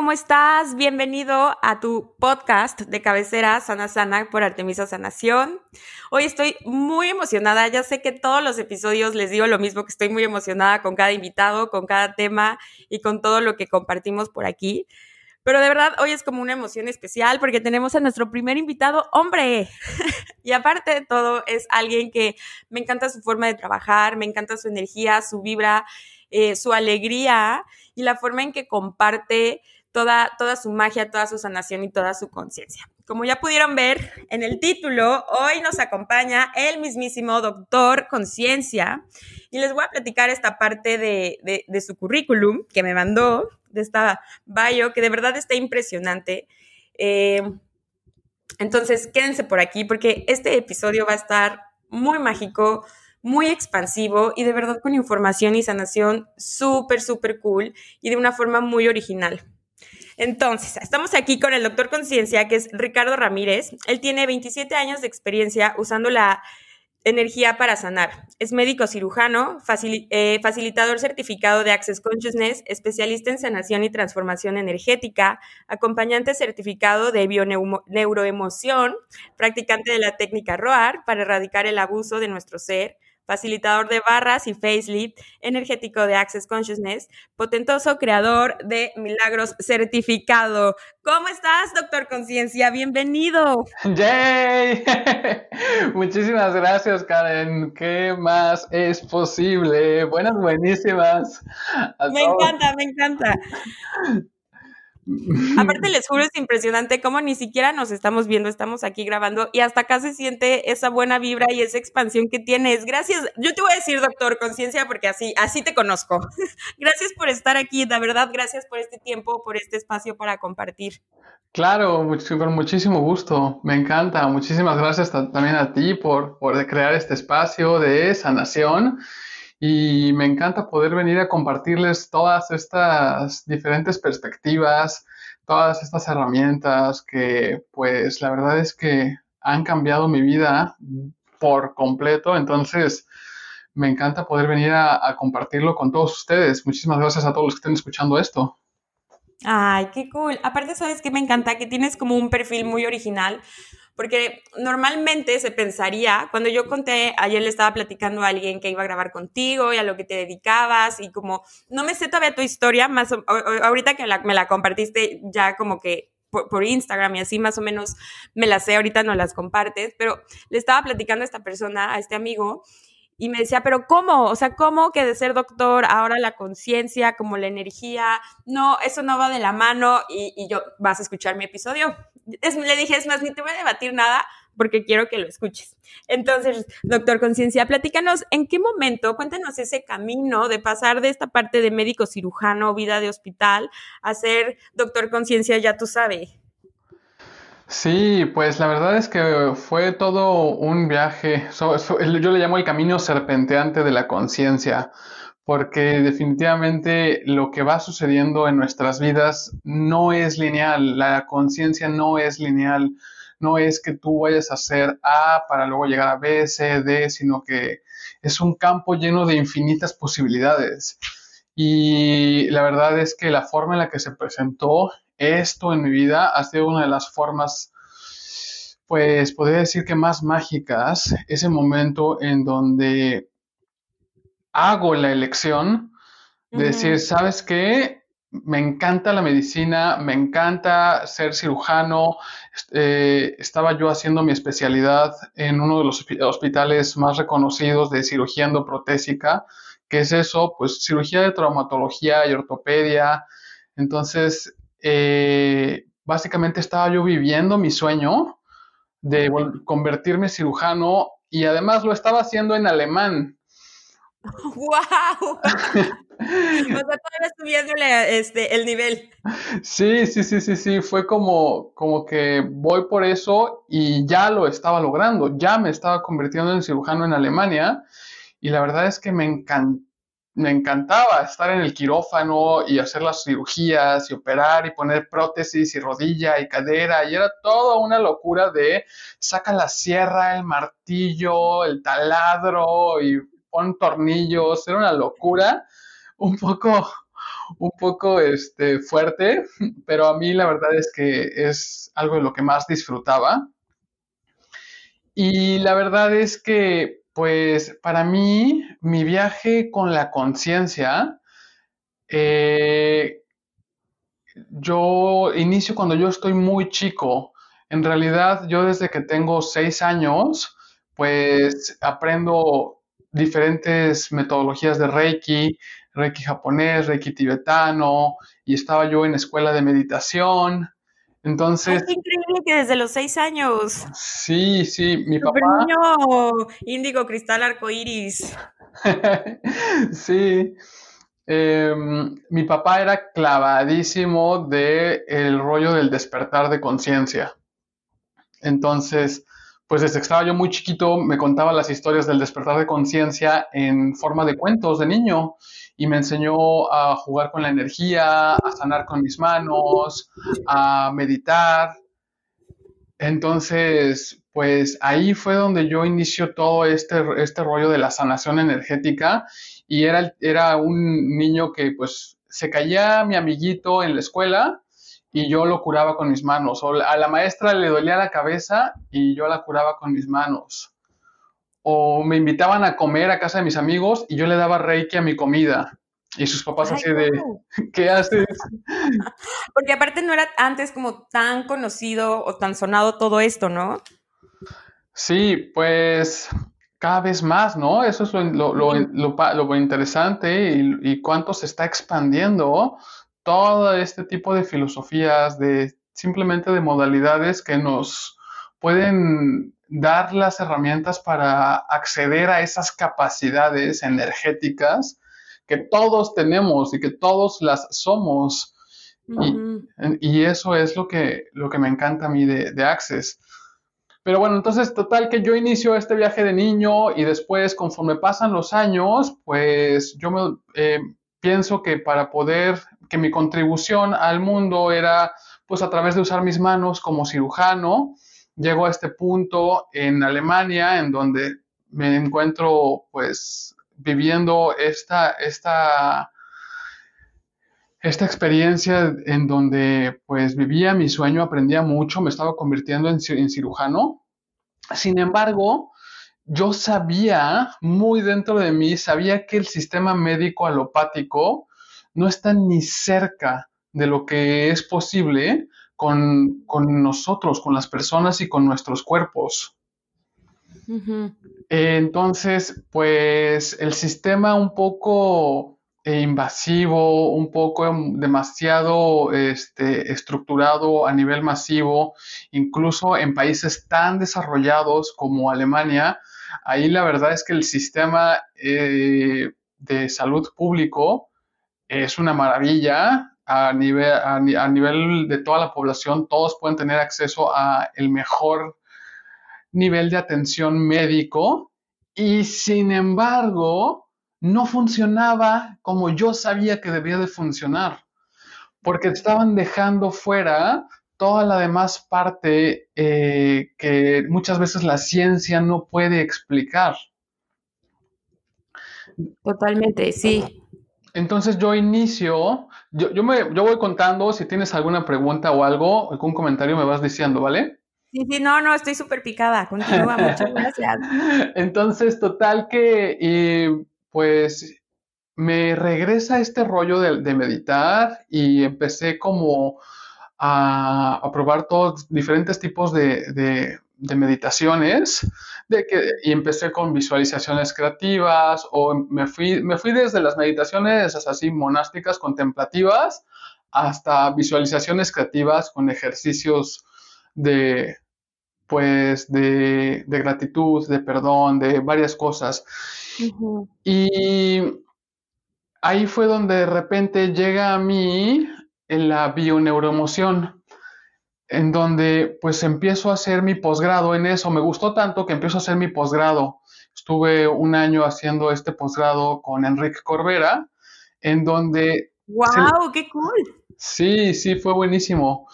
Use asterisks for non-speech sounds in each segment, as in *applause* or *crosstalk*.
¿Cómo estás? Bienvenido a tu podcast de cabecera Sana Sana por Artemisa Sanación. Hoy estoy muy emocionada. Ya sé que todos los episodios les digo lo mismo, que estoy muy emocionada con cada invitado, con cada tema y con todo lo que compartimos por aquí. Pero de verdad, hoy es como una emoción especial porque tenemos a nuestro primer invitado, hombre. *laughs* y aparte de todo, es alguien que me encanta su forma de trabajar, me encanta su energía, su vibra, eh, su alegría y la forma en que comparte toda, toda su magia, toda su sanación y toda su conciencia. Como ya pudieron ver en el título, hoy nos acompaña el mismísimo doctor Conciencia y les voy a platicar esta parte de, de, su currículum que me mandó, de esta bio, que de verdad está impresionante. Eh, entonces, quédense por aquí porque este episodio va a estar muy mágico, muy expansivo y de verdad con información y sanación súper, súper cool y de una forma muy original. Entonces, estamos aquí con el doctor Conciencia, que es Ricardo Ramírez. Él tiene 27 años de experiencia usando la energía para sanar. Es médico cirujano, eh, facilitador certificado de Access Consciousness, especialista en sanación y transformación energética, acompañante certificado de bioneuroemoción, practicante de la técnica ROAR para erradicar el abuso de nuestro ser, facilitador de barras y facelift, energético de Access Consciousness, potentoso creador de milagros certificado. ¿Cómo estás, doctor Conciencia? Bienvenido. ¡Yay! *laughs* Muchísimas gracias, Karen. ¿Qué más es posible? Buenas, buenísimas. me encanta, me encanta. Aparte, *laughs* les juro, es impresionante cómo ni siquiera nos estamos viendo, estamos aquí grabando y hasta acá se siente esa buena vibra y esa expansión que tienes. Gracias, yo te voy a decir, doctor, conciencia, porque así, así te conozco. *laughs* gracias por estar aquí, de verdad, gracias por este tiempo, por este espacio para compartir. Claro, con muchísimo gusto, me encanta. Muchísimas gracias también a ti por, por crear este espacio de sanación y me encanta poder venir a compartirles todas estas diferentes perspectivas, todas estas herramientas que pues la verdad es que han cambiado mi vida por completo. Entonces, me encanta poder venir a, a, compartirlo con todos ustedes. Muchísimas gracias a todos los que estén escuchando esto. Ay, qué cool. Aparte, sabes que me encanta que tienes como un perfil muy original porque normalmente se pensaría, cuando yo conté, ayer le estaba platicando a alguien que iba a grabar contigo y a lo que te dedicabas y como, no me sé todavía tu historia, más ahorita que me la compartiste ya como que por, Instagram y así más o menos me la sé, ahorita no las compartes, pero le estaba platicando a esta persona, a este amigo, y me decía, pero ¿cómo? O sea, ¿cómo que de ser doctor ahora la conciencia, como la energía? No, eso no va de la mano y, y yo, vas a escuchar mi episodio le dije, es más, ni te voy a debatir nada porque quiero que lo escuches. Entonces, doctor Conciencia, platícanos en qué momento, cuéntanos ese camino de pasar de esta parte de médico cirujano, vida de hospital, a ser doctor Conciencia, ya tú sabes. Sí, pues la verdad es que fue todo un viaje, yo le llamo el camino serpenteante de la conciencia porque definitivamente lo que va sucediendo en nuestras vidas no es lineal, la conciencia no es lineal, no es que tú vayas a hacer A para luego llegar a B, C, D, sino que es un campo lleno de infinitas posibilidades. Y la verdad es que la forma en la que se presentó esto en mi vida ha sido una de las formas, pues podría decir que más mágicas, ese momento en donde hago la elección de decir, ¿sabes qué? Me encanta la medicina, me encanta ser cirujano. Eh, estaba yo haciendo mi especialidad en uno de los hospitales más reconocidos de cirugía endoprotésica. ¿Qué es eso? Pues cirugía de traumatología y ortopedia. Entonces, eh, básicamente estaba yo viviendo mi sueño de convertirme en cirujano y además lo estaba haciendo en alemán *laughs* ¡Wow! *laughs* o sea, todavía subiéndole este, el nivel. Sí, sí, sí, sí, sí. Fue como, como que voy por eso y ya lo estaba logrando. Ya me estaba convirtiendo en cirujano en Alemania y la verdad es que me encantó me encantaba estar en el quirófano y hacer las cirugías y operar y poner prótesis y rodilla y cadera y era toda una locura de saca la sierra, el martillo, el taladro y pon tornillos, era una locura, un poco un poco este, fuerte, pero a mí la verdad es que es algo de lo que más disfrutaba. Y la verdad es que pues para mí, mi viaje con la conciencia, eh, yo inicio cuando yo estoy muy chico. En realidad, yo desde que tengo seis años, pues aprendo diferentes metodologías de Reiki, Reiki japonés, Reiki tibetano, y estaba yo en escuela de meditación. Entonces. Es increíble que desde los seis años. Sí, sí, mi papá. niño índigo cristal arcoíris. *laughs* sí. Em, mi papá era clavadísimo de el rollo del despertar de conciencia. Entonces, pues desde que estaba yo muy chiquito me contaba las historias del despertar de conciencia en forma de cuentos de niño y me enseñó a jugar con la energía, a sanar con mis manos, a meditar. Entonces, pues ahí fue donde yo inició todo este, este rollo de la sanación energética y era, era un niño que pues se caía mi amiguito en la escuela y yo lo curaba con mis manos. O a la maestra le dolía la cabeza y yo la curaba con mis manos o me invitaban a comer a casa de mis amigos y yo le daba reiki a mi comida. Y sus papás así de, *laughs* ¿qué haces? *laughs* Porque aparte no era antes como tan conocido o tan sonado todo esto, ¿no? Sí, pues cada vez más, ¿no? Eso es lo, interesante y, y, cuánto se está expandiendo todo este tipo de filosofías, de simplemente de modalidades que nos pueden dar las herramientas para acceder a esas capacidades energéticas que todos tenemos y que todos las somos. y, eso es lo que, lo que me encanta a mí de, de, Access. Pero bueno, entonces total que yo inicio este viaje de niño y después conforme pasan los años, pues yo me eh, pienso que para poder, que mi contribución al mundo era pues a través de usar mis manos como cirujano, llego a este punto en Alemania en donde me encuentro pues viviendo esta, esta, esta experiencia en donde pues vivía mi sueño, aprendía mucho, me estaba convirtiendo en, en cirujano. Sin embargo, yo sabía muy dentro de mí, sabía que el sistema médico alopático no está ni cerca de lo que es posible con, nosotros, con las personas y con nuestros cuerpos. Entonces, pues el sistema un poco eh, invasivo, un poco demasiado este, estructurado a nivel masivo, incluso en países tan desarrollados como Alemania, ahí la verdad es que el sistema eh, de salud público es una maravilla, a nivel, a, nivel de toda la población, todos pueden tener acceso a el mejor nivel de atención médico y sin embargo no funcionaba como yo sabía que debía de funcionar, porque estaban dejando fuera toda la demás parte eh, que muchas veces la ciencia no puede explicar. Totalmente, sí. Entonces yo inicio, yo, me, yo voy contando, si tienes alguna pregunta o algo, algún comentario me vas diciendo, ¿vale? Sí, sí, no, no, estoy súper picada, continúa, *laughs* muchas gracias. Entonces, total que, y, pues, me regresa este rollo de, meditar y empecé como a, probar todos diferentes tipos de de meditaciones de que, y empecé con visualizaciones creativas o me fui, me fui desde las meditaciones así monásticas pues de, gratitud, de perdón, de varias cosas. Y ahí fue donde de repente llega a mí en la bioneuroemoción, en donde pues empiezo a hacer mi posgrado en eso. Me gustó tanto que empiezo a hacer mi posgrado. Estuve un año haciendo este posgrado con Enrique Corbera, en donde... ¡Wow! ¡Qué cool! Sí, sí, fue buenísimo.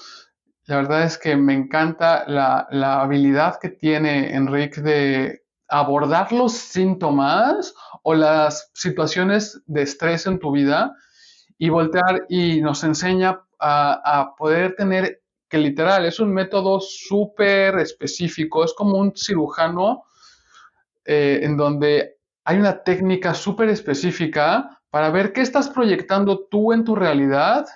La verdad es que me encanta la, la habilidad que tiene Enrique de abordar los síntomas o las situaciones de estrés en tu vida y voltear y nos enseña a, poder tener que literal es un método súper específico, es como un cirujano eh, en donde hay una técnica súper específica para ver qué estás proyectando tú en tu realidad,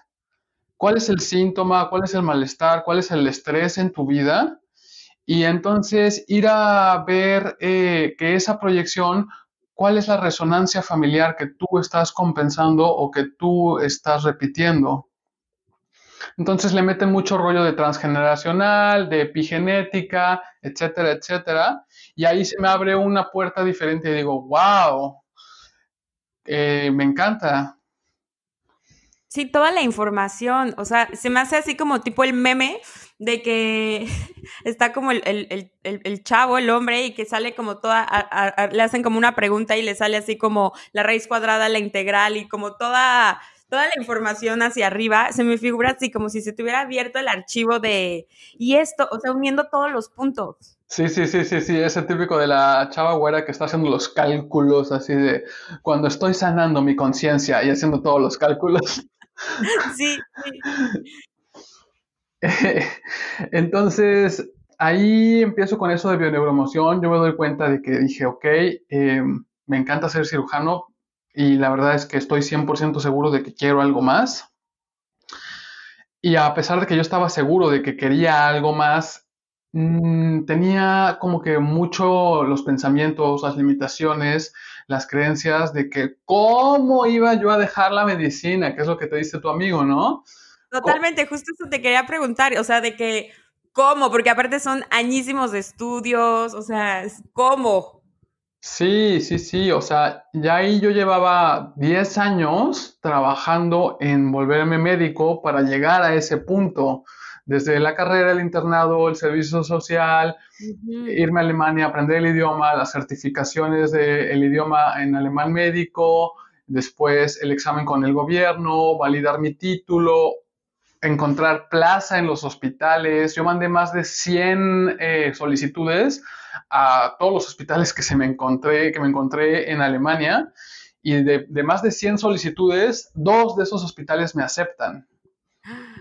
cuál es el síntoma, cuál es el malestar, cuál es el estrés en tu vida y entonces ir a ver eh, que esa proyección, cuál es la resonancia familiar que tú estás compensando o que tú estás repitiendo. Entonces le meten mucho rollo de transgeneracional, de epigenética, etcétera, etcétera. Y ahí se me abre una puerta diferente y digo, wow, eh, me encanta. Sí, toda la información, o sea, se me hace así como tipo el meme de que *laughs* está como el, chavo, el hombre, y que sale como toda, le hacen como una pregunta y le sale así como la raíz cuadrada, la integral y como toda, toda la información hacia arriba, se me figura así como si se tuviera abierto el archivo de, y esto, o sea, uniendo todos los puntos. Sí, sí, sí, sí, sí, ese típico de la chava güera que está haciendo los cálculos así de cuando estoy sanando mi conciencia y haciendo todos los cálculos. *laughs* Sí, sí. *laughs* Entonces, ahí empiezo con eso de bioneuromoción. Yo me doy cuenta de que dije, ok, em, me encanta ser cirujano y la verdad es que estoy 100% seguro de que quiero algo más. Y a pesar de que yo estaba seguro de que quería algo más, mm, tenía como que mucho los pensamientos, las limitaciones, las creencias de que cómo iba yo a dejar la medicina, que es lo que te dice tu amigo, ¿no? Totalmente, justo eso te quería preguntar, o sea, de que, ¿cómo? Porque aparte son añísimos de estudios, o sea, ¿cómo? Sí, sí, sí, o sea, ya ahí yo llevaba 10 años trabajando en volverme médico para llegar a ese punto, desde la carrera, el internado, el servicio social, irme a Alemania, aprender el idioma, las certificaciones del idioma en alemán médico, después el examen con el gobierno, validar mi título, encontrar plaza en los hospitales. Yo mandé más de 100 eh, solicitudes a todos los hospitales que se me encontré, que me encontré en Alemania. Y de, más de 100 solicitudes, dos de esos hospitales me aceptan. *gasps*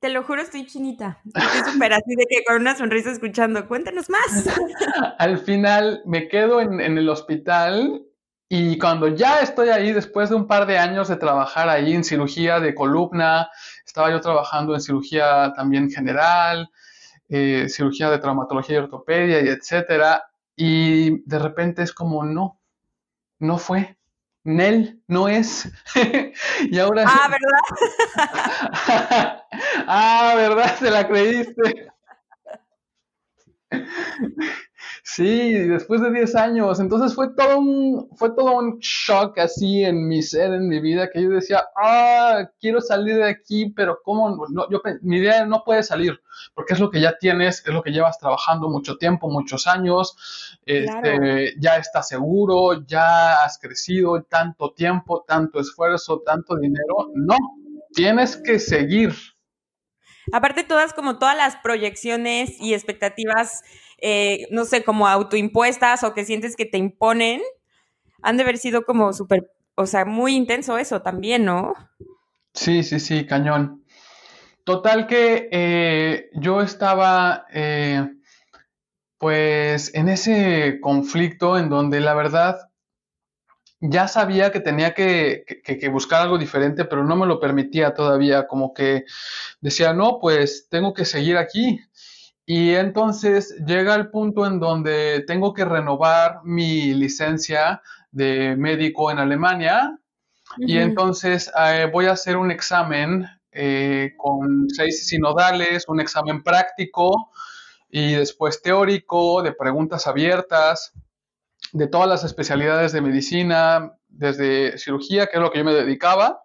Te lo juro, estoy chinita. Estoy súper así de que con una sonrisa escuchando. Cuéntanos más. *laughs* Al final me quedo en, en el hospital y cuando ya estoy ahí, después de un par de años de trabajar ahí en cirugía de columna, estaba yo trabajando en cirugía también general, eh, cirugía de traumatología y ortopedia y etcétera. Y de repente es como, no, no fue. Nel, no es. *laughs* y ahora. Ah, ¿verdad? *laughs* ah, ¿verdad? Se la creíste. *laughs* Sí, después de 10 años. Entonces fue todo un, fue todo un shock así en mi ser, en mi vida, que yo decía, ah, quiero salir de aquí, pero ¿cómo? No, yo, mi idea no puede salir, porque es lo que ya tienes, es lo que llevas trabajando mucho tiempo, muchos años, este, ya estás seguro, ya has crecido tanto tiempo, tanto esfuerzo, tanto dinero. No, tienes que seguir. Aparte, todas como todas las proyecciones y expectativas eh, no sé, como autoimpuestas o que sientes que te imponen, han de haber sido como súper, o sea, muy intenso eso también, ¿no? Sí, sí, sí, cañón. Total que eh, yo estaba, eh, pues, en ese conflicto en donde la verdad ya sabía que tenía que, que, buscar algo diferente, pero no me lo permitía todavía, como que decía, no, pues tengo que seguir aquí. Y entonces llega el punto en donde tengo que renovar mi licencia de médico en Alemania. Y entonces eh, voy a hacer un examen eh, con seis sinodales, un examen práctico y después teórico, de preguntas abiertas, de todas las especialidades de medicina, desde cirugía, que es lo que yo me dedicaba,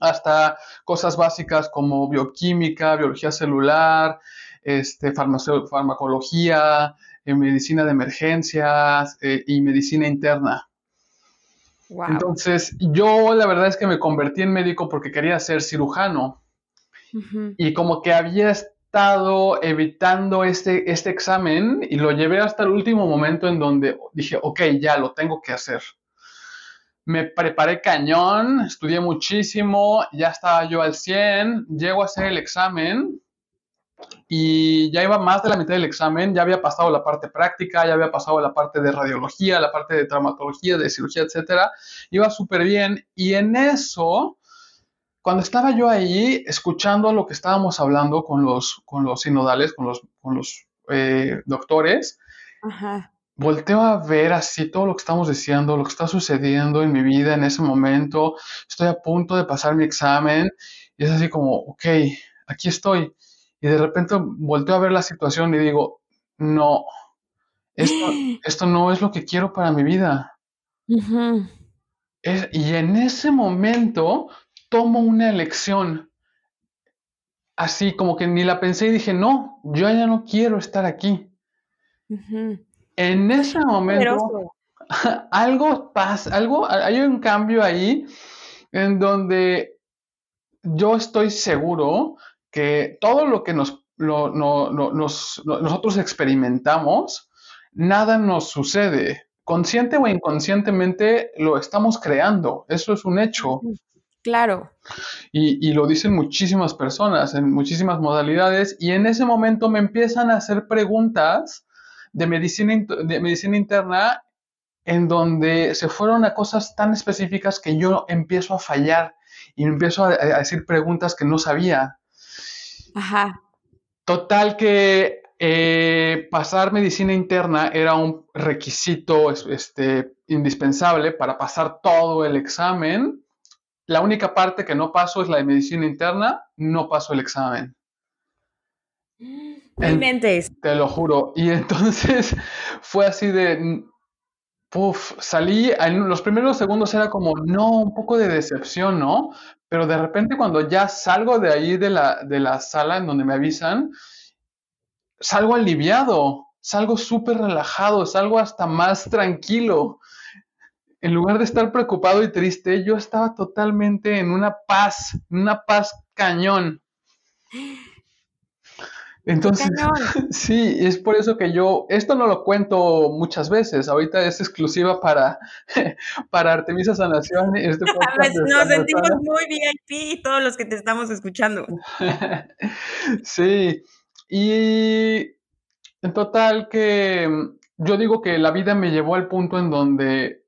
hasta cosas básicas como bioquímica, biología celular, este, farmacología, eh, medicina de emergencias eh, y medicina interna. Entonces, yo la verdad es que me convertí en médico porque quería ser cirujano. Y como que había estado evitando este, este examen y lo llevé hasta el último momento en donde dije, ok, ya lo tengo que hacer. Me preparé cañón, estudié muchísimo, ya estaba yo al 100, llego a hacer el examen y ya iba más de la mitad del examen, ya había pasado la parte práctica, ya había pasado la parte de radiología, la parte de traumatología, de cirugía, etcétera. Iba súper bien y en eso, cuando estaba yo ahí escuchando lo que estábamos hablando con los, con los sinodales, con los, con los eh, doctores, volteo a ver así todo lo que estamos diciendo, lo que está sucediendo en mi vida en ese momento. Estoy a punto de pasar mi examen y es así como, ok, aquí estoy y de repente volteo a ver la situación y digo, no, esto, *gasps* no es lo que quiero para mi vida. y en ese momento tomo una elección, así como que ni la pensé y dije, no, yo ya no quiero estar aquí. En ese momento, *laughs* algo pasa, algo, hay un cambio ahí en donde yo estoy seguro que todo lo que nos, nosotros experimentamos, nada nos sucede. Consciente o inconscientemente lo estamos creando. Eso es un hecho. Claro. Y, lo dicen muchísimas personas en muchísimas modalidades y en ese momento me empiezan a hacer preguntas de medicina, de medicina interna en donde se fueron a cosas tan específicas que yo empiezo a fallar y empiezo a decir preguntas que no sabía. Ajá. Total que eh, pasar medicina interna era un requisito este, indispensable para pasar todo el examen. La única parte que no paso es la de medicina interna, no paso el examen. te lo juro. Y entonces *laughs* fue así de, Puf, salí, en los primeros segundos era como, no, un poco de decepción, ¿no? Pero de repente cuando ya salgo de ahí de la, de la sala en donde me avisan, salgo aliviado, salgo súper relajado, salgo hasta más tranquilo. En lugar de estar preocupado y triste, yo estaba totalmente en una paz, una paz cañón. *gasps* Entonces, *laughs* sí, es por eso que yo, esto no lo cuento muchas veces, ahorita es exclusiva para, *laughs* para Artemisa Sanación. Este *laughs* Nos sentimos muy VIP todos los que te estamos escuchando. sí, y en total que yo digo que la vida me llevó al punto en donde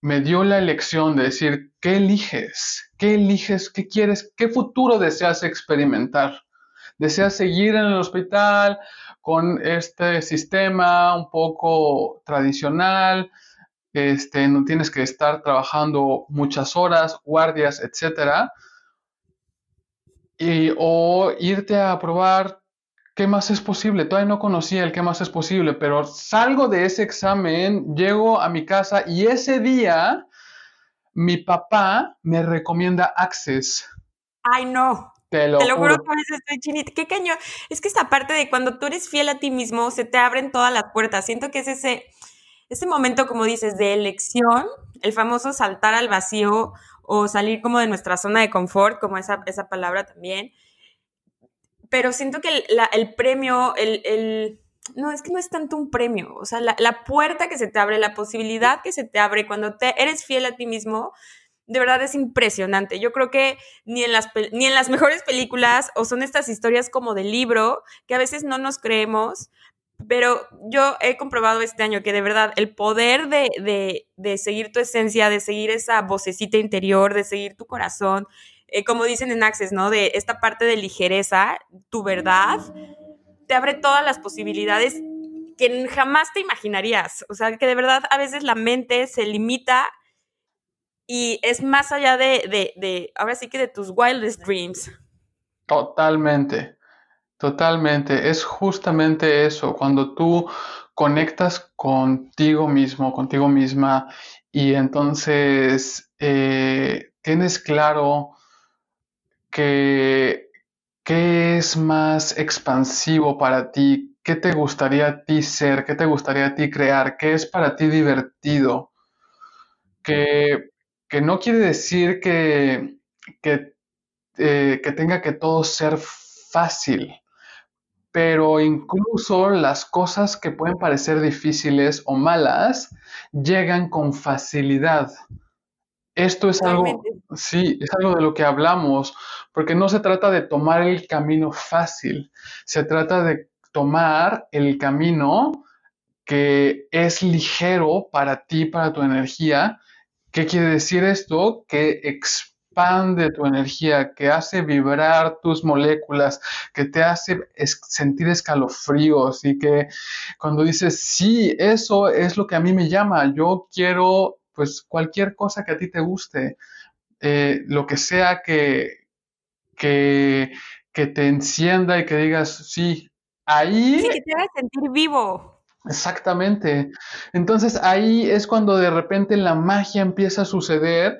me dio la elección de decir, ¿qué eliges? ¿Qué eliges? ¿Qué quieres? ¿Qué futuro deseas experimentar? Deseas seguir en el hospital con este sistema un poco tradicional, este, no tienes que estar trabajando muchas horas, guardias, etcétera, y, o irte a probar qué más es posible. Todavía no conocía el qué más es posible, pero salgo de ese examen, llego a mi casa y ese día mi papá me recomienda Access. Ay, no. Te lo, juro. que a veces estoy chinita. Qué cañón. Es que esta parte de cuando tú eres fiel a ti mismo, se te abren todas las puertas. Siento que es ese, ese momento, como dices, de elección, el famoso saltar al vacío o salir como de nuestra zona de confort, como esa, esa palabra también. Pero siento que el, el premio, el, el, no, es que no es tanto un premio, o sea, la, la, puerta que se te abre, la posibilidad que se te abre cuando te eres fiel a ti mismo, de verdad es impresionante. Yo creo que ni en, las, ni en las mejores películas o son estas historias como de libro que a veces no nos creemos, pero yo he comprobado este año que de verdad el poder de, seguir tu esencia, de seguir esa vocecita interior, de seguir tu corazón, eh, como dicen en Access, ¿no? De esta parte de ligereza, tu verdad, te abre todas las posibilidades que jamás te imaginarías. O sea, que de verdad a veces la mente se limita y es más allá de, de, de, ahora sí que de tus wildest dreams. Totalmente, Totalmente, es justamente eso, cuando tú conectas contigo mismo, contigo misma, y entonces eh, tienes claro que qué es más expansivo para ti, qué te gustaría a ti ser, qué te gustaría a ti crear, qué es para ti divertido, que, que no quiere decir que, que, eh, que tenga que todo ser fácil pero incluso las cosas que pueden parecer difíciles o malas llegan con facilidad. Esto es algo, sí, es algo de lo que hablamos, porque no se trata de tomar el camino fácil, se trata de tomar el camino que es ligero para ti, para tu energía. ¿Qué quiere decir esto? Que expande tu energía, que hace vibrar tus moléculas, que te hace sentir escalofríos y que cuando dices, sí, eso es lo que a mí me llama, yo quiero pues cualquier cosa que a ti te guste, eh, lo que sea que, que, que te encienda y que digas, sí, ahí... Sí, que te haga sentir vivo. Exactamente. Entonces ahí es cuando de repente la magia empieza a suceder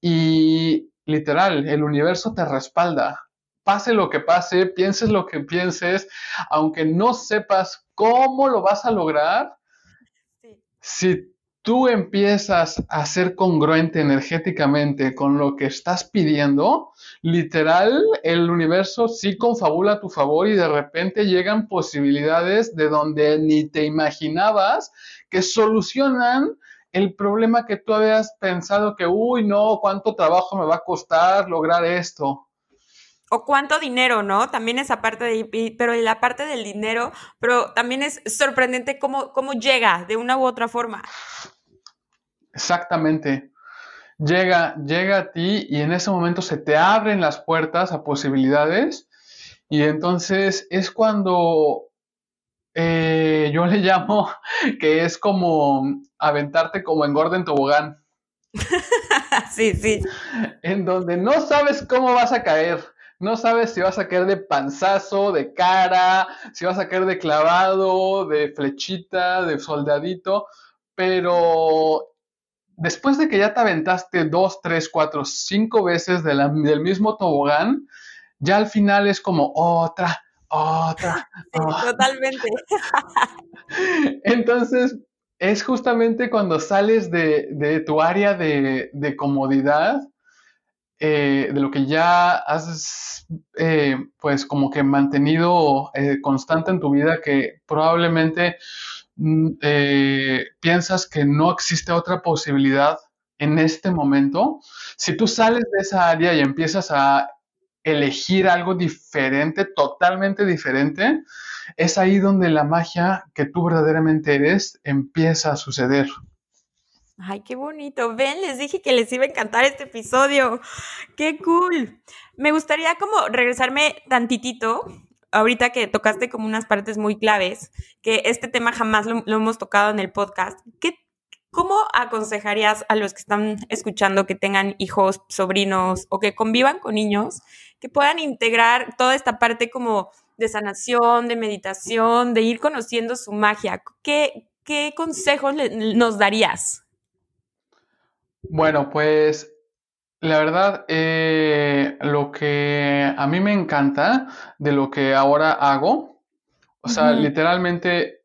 y literal, el universo te respalda. Pase lo que pase, pienses lo que pienses, aunque no sepas cómo lo vas a lograr, si tú empiezas a ser congruente energéticamente con lo que estás pidiendo, literal, el universo sí confabula a tu favor y de repente llegan posibilidades de donde ni te imaginabas que solucionan el problema que tú habías pensado que, uy, no, cuánto trabajo me va a costar lograr esto. O cuánto dinero, ¿no? También esa parte de, pero la parte del dinero, pero también es sorprendente cómo, cómo llega de una u otra forma. Exactamente. Llega, llega a ti y en ese momento se te abren las puertas a posibilidades y entonces es cuando eh, yo le llamo *laughs* que es como aventarte como engorda en tobogán. *laughs* sí, sí. En donde no sabes cómo vas a caer. No sabes si vas a caer de panzazo, de cara, si vas a caer de clavado, de flechita, de soldadito, pero después de que ya te aventaste dos, tres, cuatro, cinco veces del mismo tobogán, ya al final es como otra, otra. *laughs* totalmente. *laughs* Entonces, es justamente cuando sales de, tu área de, comodidad, eh, de lo que ya has, eh, pues, como que mantenido eh, constante en tu vida, que probablemente mm, piensas que no existe otra posibilidad en este momento. Si tú sales de esa área y empiezas a elegir algo diferente, totalmente diferente, es ahí donde la magia que tú verdaderamente eres empieza a suceder. Ay, qué bonito. Ven, les dije que les iba a encantar este episodio. Qué cool. Me gustaría como regresarme tantitito, ahorita que tocaste como unas partes muy claves, que este tema jamás lo, hemos tocado en el podcast. ¿Qué, ¿Cómo aconsejarías a los que están escuchando que tengan hijos, sobrinos o que convivan con niños que puedan integrar toda esta parte como de sanación, de meditación, de ir conociendo su magia. ¿Qué, qué consejos nos darías? Bueno, pues la verdad, eh, lo que a mí me encanta de lo que ahora hago, o sea, literalmente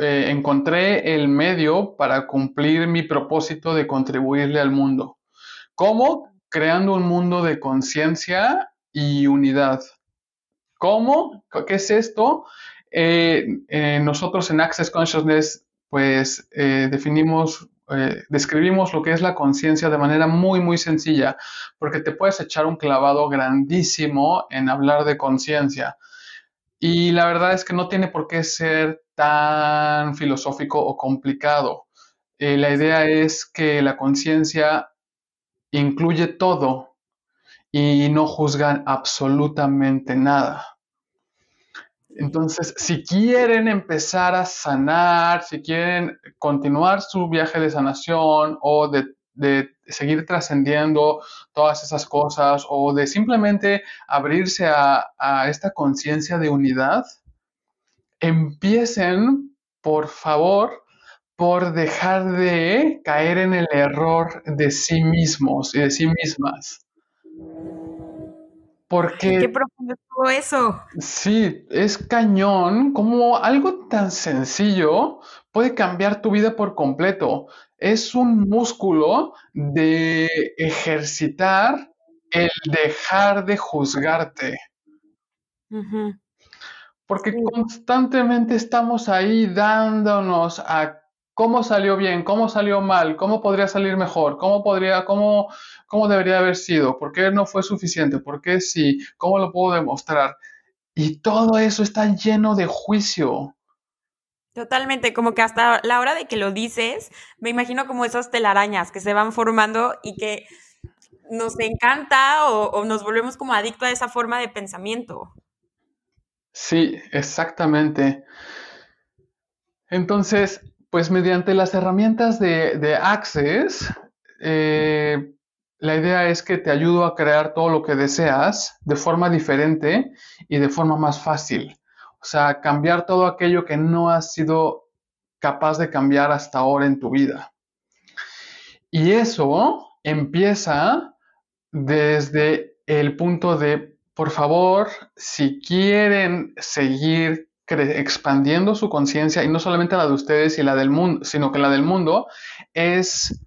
eh, encontré el medio para cumplir mi propósito de contribuirle al mundo. ¿Cómo? Creando un mundo de conciencia y unidad. ¿Cómo? ¿Qué es esto? Eh, eh, nosotros en Access Consciousness, pues eh, describimos lo que es la conciencia de manera muy, muy sencilla, porque te puedes echar un clavado grandísimo en hablar de conciencia. Y la verdad es que no tiene por qué ser tan filosófico o complicado. la idea es que la conciencia incluye todo, y no juzgan absolutamente nada. Entonces, si quieren empezar a sanar, si quieren continuar su viaje de sanación o de seguir trascendiendo todas esas cosas o de simplemente abrirse a, a esta conciencia de unidad, empiecen, por favor, por dejar de caer en el error de sí mismos y de sí mismas. Porque... Qué profundo todo eso. Sí, es cañón como algo tan sencillo puede cambiar tu vida por completo. Es un músculo de ejercitar el dejar de juzgarte. Porque constantemente estamos ahí dándonos a cómo salió bien, cómo salió mal, cómo podría salir mejor, cómo podría, cómo, cómo debería haber sido, por qué no fue suficiente, por qué sí, cómo lo puedo demostrar. Y todo eso está lleno de juicio. Totalmente, como que hasta la hora de que lo dices, me imagino como esas telarañas que se van formando y que nos encanta o, o nos volvemos como adictos a esa forma de pensamiento. Sí, exactamente. Entonces, pues mediante las herramientas de, Access, eh, la idea es que te ayudo a crear todo lo que deseas de forma diferente y de forma más fácil. O sea, cambiar todo aquello que no has sido capaz de cambiar hasta ahora en tu vida. Y eso empieza desde el punto de, por favor, si quieren seguir expandiendo su conciencia, y no solamente la de ustedes y la del mundo, sino que la del mundo, es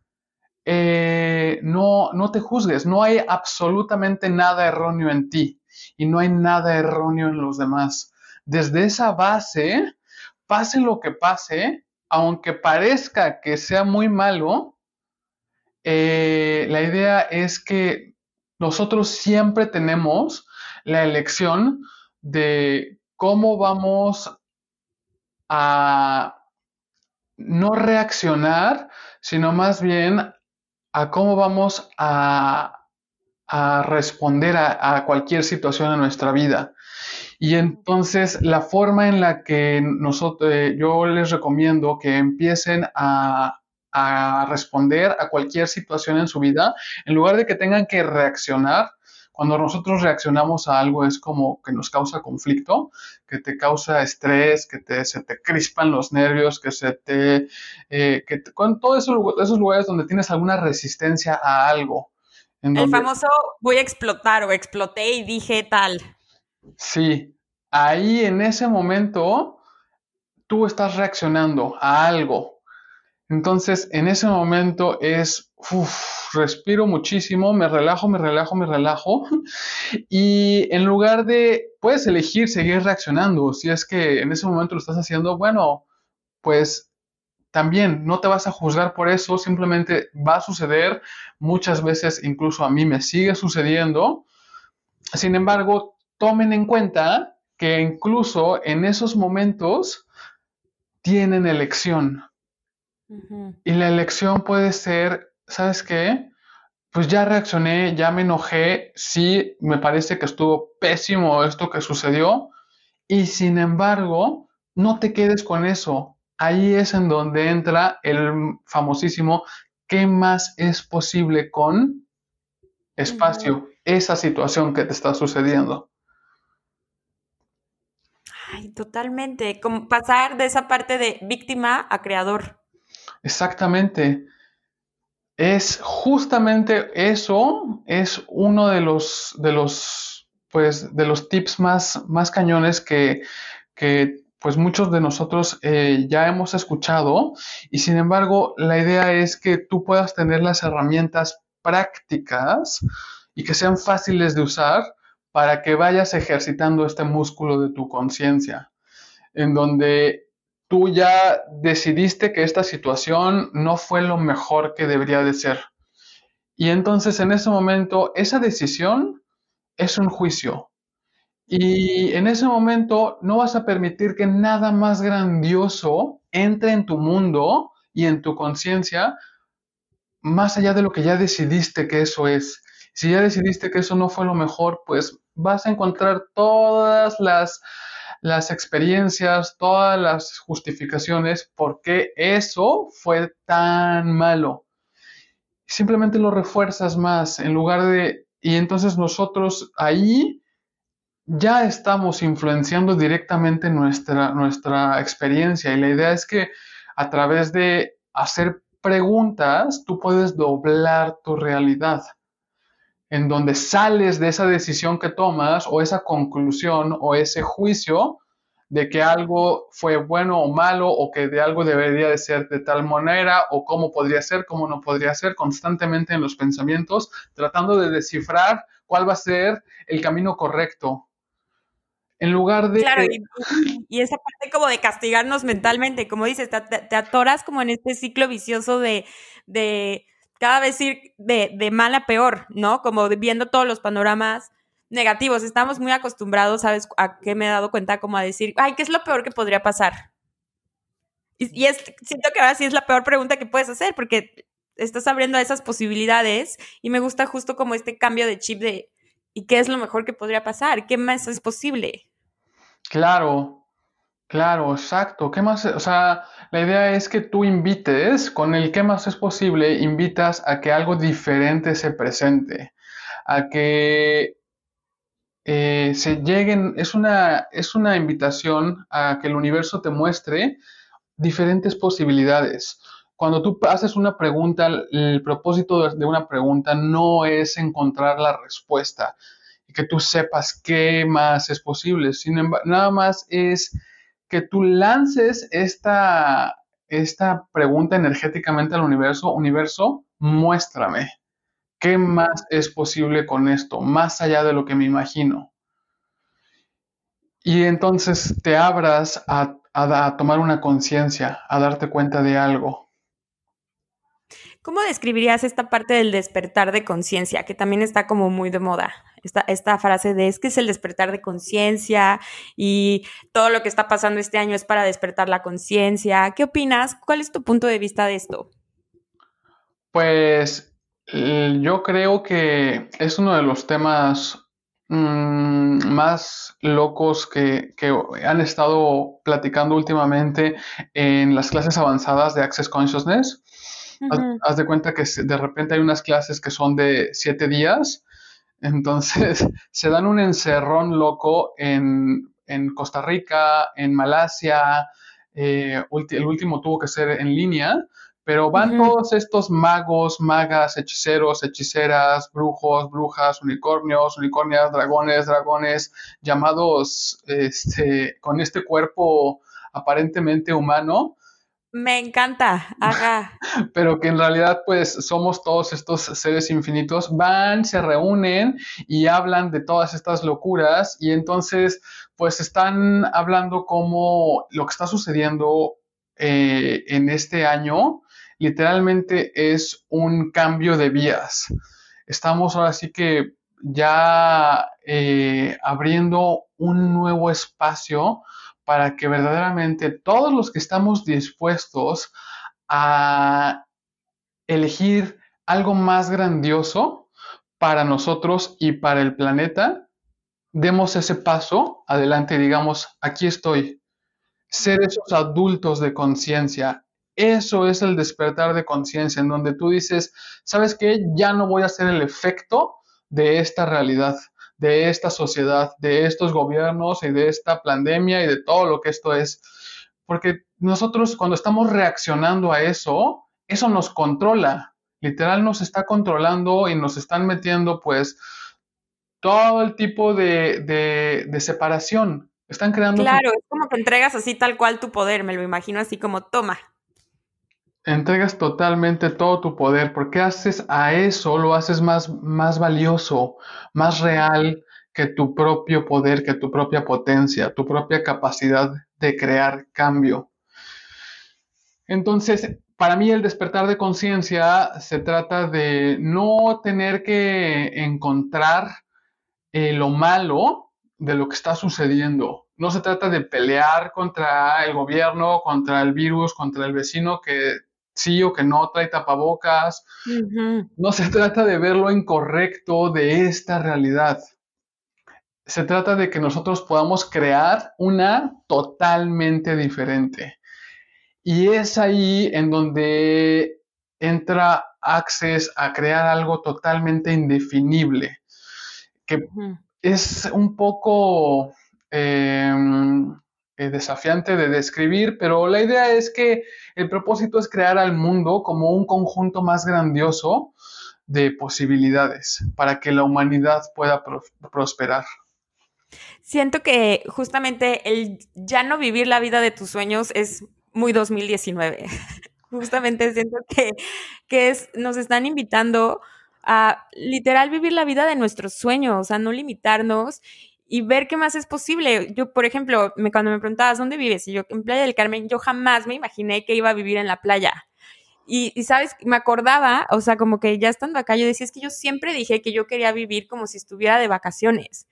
eh, no, no te juzgues, no hay absolutamente nada erróneo en ti y no hay nada erróneo en los demás. Desde esa base, pase lo que pase, aunque parezca que sea muy malo, eh, la idea es que nosotros siempre tenemos la elección de cómo vamos a no reaccionar, sino más bien a cómo vamos a, responder a, cualquier situación en nuestra vida. Y entonces la forma en la que nosotros, eh, yo les recomiendo que empiecen a, a responder a cualquier situación en su vida, en lugar de que tengan que reaccionar, cuando nosotros reaccionamos a algo es como que nos causa conflicto, que te causa estrés, que te, se te crispan los nervios, que se te... Eh, que con todos esos, lugares donde tienes alguna resistencia a algo. El famoso voy a explotar o exploté y dije tal. Sí, ahí en ese momento tú estás reaccionando a algo, entonces, en ese momento es, respiro muchísimo, me relajo, me relajo, me relajo. *laughs* Y en lugar de, puedes elegir seguir reaccionando. Si es que en ese momento lo estás haciendo, bueno, pues también no te vas a juzgar por eso, simplemente va a suceder. Muchas veces incluso a mí me sigue sucediendo. Sin embargo, tomen en cuenta que incluso en esos momentos tienen elección y la elección puede ser, ¿sabes qué? Pues ya reaccioné, ya me enojé, sí, me parece que estuvo pésimo esto que sucedió, y sin embargo, no te quedes con eso. Ahí es en donde entra el famosísimo ¿qué más es posible con espacio? Esa situación que te está sucediendo. Ay, totalmente. Como pasar de esa parte de víctima a creador. Exactamente. Es justamente eso, es uno de los, de los, pues, de los tips más, más cañones que, pues muchos de nosotros eh, ya hemos escuchado. Y sin embargo la idea es que tú puedas tener las herramientas prácticas y que sean fáciles de usar para que vayas ejercitando este músculo de tu conciencia, en donde tú ya decidiste que esta situación no fue lo mejor que debería de ser. Y entonces en ese momento esa decisión es un juicio. Y en ese momento no vas a permitir que nada más grandioso entre en tu mundo y en tu conciencia más allá de lo que ya decidiste que eso es. Si ya decidiste que eso no fue lo mejor, pues vas a encontrar todas las las experiencias, todas las justificaciones por qué eso fue tan malo. simplemente lo refuerzas más en lugar de, y entonces nosotros ahí ya estamos influenciando directamente nuestra, nuestra experiencia y la idea es que a través de hacer preguntas tú puedes doblar tu realidad en donde sales de esa decisión que tomas o esa conclusión o ese juicio de que algo fue bueno o malo o que de algo debería de ser de tal manera o cómo podría ser, cómo no podría ser, constantemente en los pensamientos, tratando de descifrar cuál va a ser el camino correcto. En lugar de... Claro, y, esa parte como de castigarnos mentalmente, como dices, te, atoras como en este ciclo vicioso de, de cada vez ir de, de mal a peor, ¿no? Como viendo todos los panoramas negativos. Estamos muy acostumbrados, ¿sabes? A que me he dado cuenta como a decir, ay, ¿qué es lo peor que podría pasar? Y, es, siento que ahora sí es la peor pregunta que puedes hacer porque estás abriendo esas posibilidades y me gusta justo como este cambio de chip de, ¿y qué es lo mejor que podría pasar? ¿Qué más es posible? Claro, claro, exacto. ¿Qué más? O sea, la idea es que tú invites, con el qué más es posible, invitas a que algo diferente se presente, a que eh, se lleguen, es una, es una invitación a que el universo te muestre diferentes posibilidades. Cuando tú haces una pregunta, el propósito de una pregunta no es encontrar la respuesta y que tú sepas qué más es posible, sino nada más es que tú lances esta, esta pregunta energéticamente al universo, universo, muéstrame. ¿Qué más es posible con esto, más allá de lo que me imagino? Y entonces te abras a, tomar una conciencia, a darte cuenta de algo. ¿Cómo describirías esta parte del despertar de conciencia, que también está como muy de moda? Esta, frase de es que es el despertar de conciencia y todo lo que está pasando este año es para despertar la conciencia. ¿Qué opinas? ¿Cuál es tu punto de vista de esto? Pues yo creo que es uno de los temas mm, más locos que, han estado platicando últimamente en las clases avanzadas de Access Consciousness. Haz, de cuenta que de repente hay unas clases que son de siete días, entonces *laughs* se dan un encerrón loco en, Costa Rica, en Malasia, eh, el último tuvo que ser en línea pero van todos estos magos, magas, hechiceros, hechiceras, brujos, brujas, unicornios, unicornias, dragones, dragones, llamados este, con este cuerpo aparentemente humano. Me encanta, ajá. *laughs* Pero que en realidad pues somos todos estos seres infinitos, van, se reúnen y hablan de todas estas locuras y entonces pues están hablando como lo que está sucediendo eh, en este año literalmente es un cambio de vías. Estamos ahora sí que ya eh, abriendo un nuevo espacio para que verdaderamente todos los que estamos dispuestos a elegir algo más grandioso para nosotros y para el planeta, demos ese paso adelante y digamos, aquí estoy, ser esos adultos de conciencia, eso es el despertar de conciencia, en donde tú dices, ¿sabes qué? Ya no voy a ser el efecto de esta realidad, de esta sociedad, de estos gobiernos y de esta pandemia y de todo lo que esto es. Porque nosotros cuando estamos reaccionando a eso, eso nos controla. Literal nos está controlando y nos están metiendo pues todo el tipo de, de separación. Están creando... Claro, es como que entregas así tal cual tu poder, me lo imagino así como toma, entregas totalmente todo tu poder, porque haces a eso, lo haces más, más valioso, más real que tu propio poder, que tu propia potencia, tu propia capacidad de crear cambio. Entonces, para mí el despertar de conciencia se trata de no tener que encontrar eh, lo malo de lo que está sucediendo. No se trata de pelear contra el gobierno, contra el virus, contra el vecino que sí o que no trae tapabocas. No se trata de ver lo incorrecto de esta realidad. Se trata de que nosotros podamos crear una totalmente diferente. Y es ahí en donde entra access a crear algo totalmente indefinible, que es un poco em, eh, desafiante de describir, pero la idea es que el propósito es crear al mundo como un conjunto más grandioso de posibilidades para que la humanidad pueda prosperar. Siento que justamente el ya no vivir la vida de tus sueños es muy 2019. *laughs* justamente siento que, que es, nos están invitando a literal vivir la vida de nuestros sueños, a no limitarnos y ver qué más es posible. Yo, por ejemplo, me, cuando me preguntabas dónde vives, y yo en Playa del Carmen, yo jamás me imaginé que iba a vivir en la playa. Y, y, sabes, me acordaba, o sea, como que ya estando acá, yo decía, es que yo siempre dije que yo quería vivir como si estuviera de vacaciones.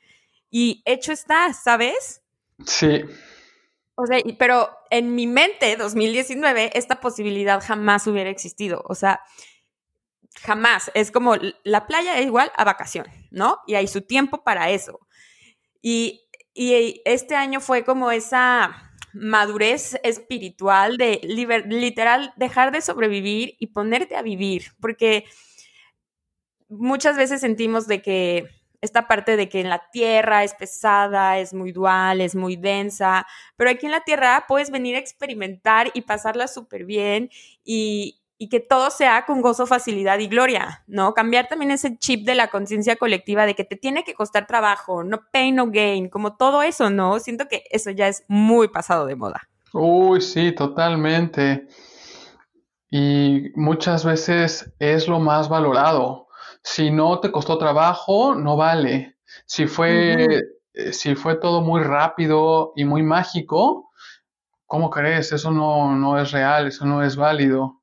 Y hecho está, ¿sabes? Sí. O sea, pero en mi mente, 2019, esta posibilidad jamás hubiera existido. O sea, jamás. Es como la playa es igual a vacación, ¿no? Y hay su tiempo para eso. Y, este año fue como esa madurez espiritual de literal dejar de sobrevivir y ponerte a vivir, porque muchas veces sentimos de que esta parte de que en la tierra es pesada, es muy dual, es muy densa, pero aquí en la tierra puedes venir a experimentar y pasarla súper bien y, y que todo sea con gozo, facilidad y gloria, ¿no? Cambiar también ese chip de la conciencia colectiva de que te tiene que costar trabajo, no pain, no gain, como todo eso, ¿no? Siento que eso ya es muy pasado de moda. Uy, sí, totalmente. Y muchas veces es lo más valorado. Si no te costó trabajo, no vale. Si fue, eh, si fue todo muy rápido y muy mágico, ¿cómo crees? Eso no, no es real, eso no es válido.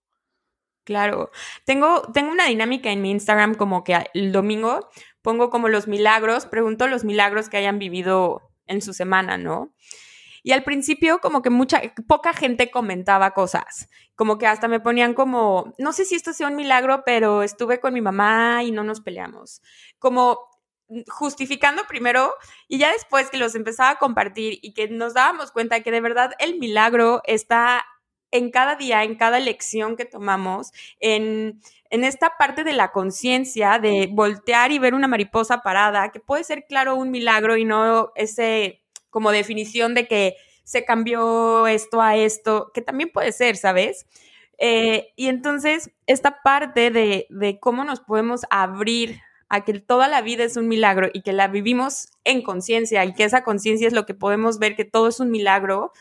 Claro. Tengo, tengo una dinámica en mi Instagram como que el domingo pongo como los milagros, pregunto los milagros que hayan vivido en su semana, ¿no? Y al principio como que mucha, poca gente comentaba cosas, como que hasta me ponían como, no sé si esto sea un milagro, pero estuve con mi mamá y no nos peleamos, como justificando primero y ya después que los empezaba a compartir y que nos dábamos cuenta que de verdad el milagro está en cada día, en cada lección que tomamos, en, esta parte de la conciencia, de voltear y ver una mariposa parada, que puede ser, claro, un milagro y no ese como definición de que se cambió esto a esto, que también puede ser, ¿sabes? Eh, y entonces, esta parte de, de cómo nos podemos abrir a que toda la vida es un milagro y que la vivimos en conciencia y que esa conciencia es lo que podemos ver que todo es un milagro,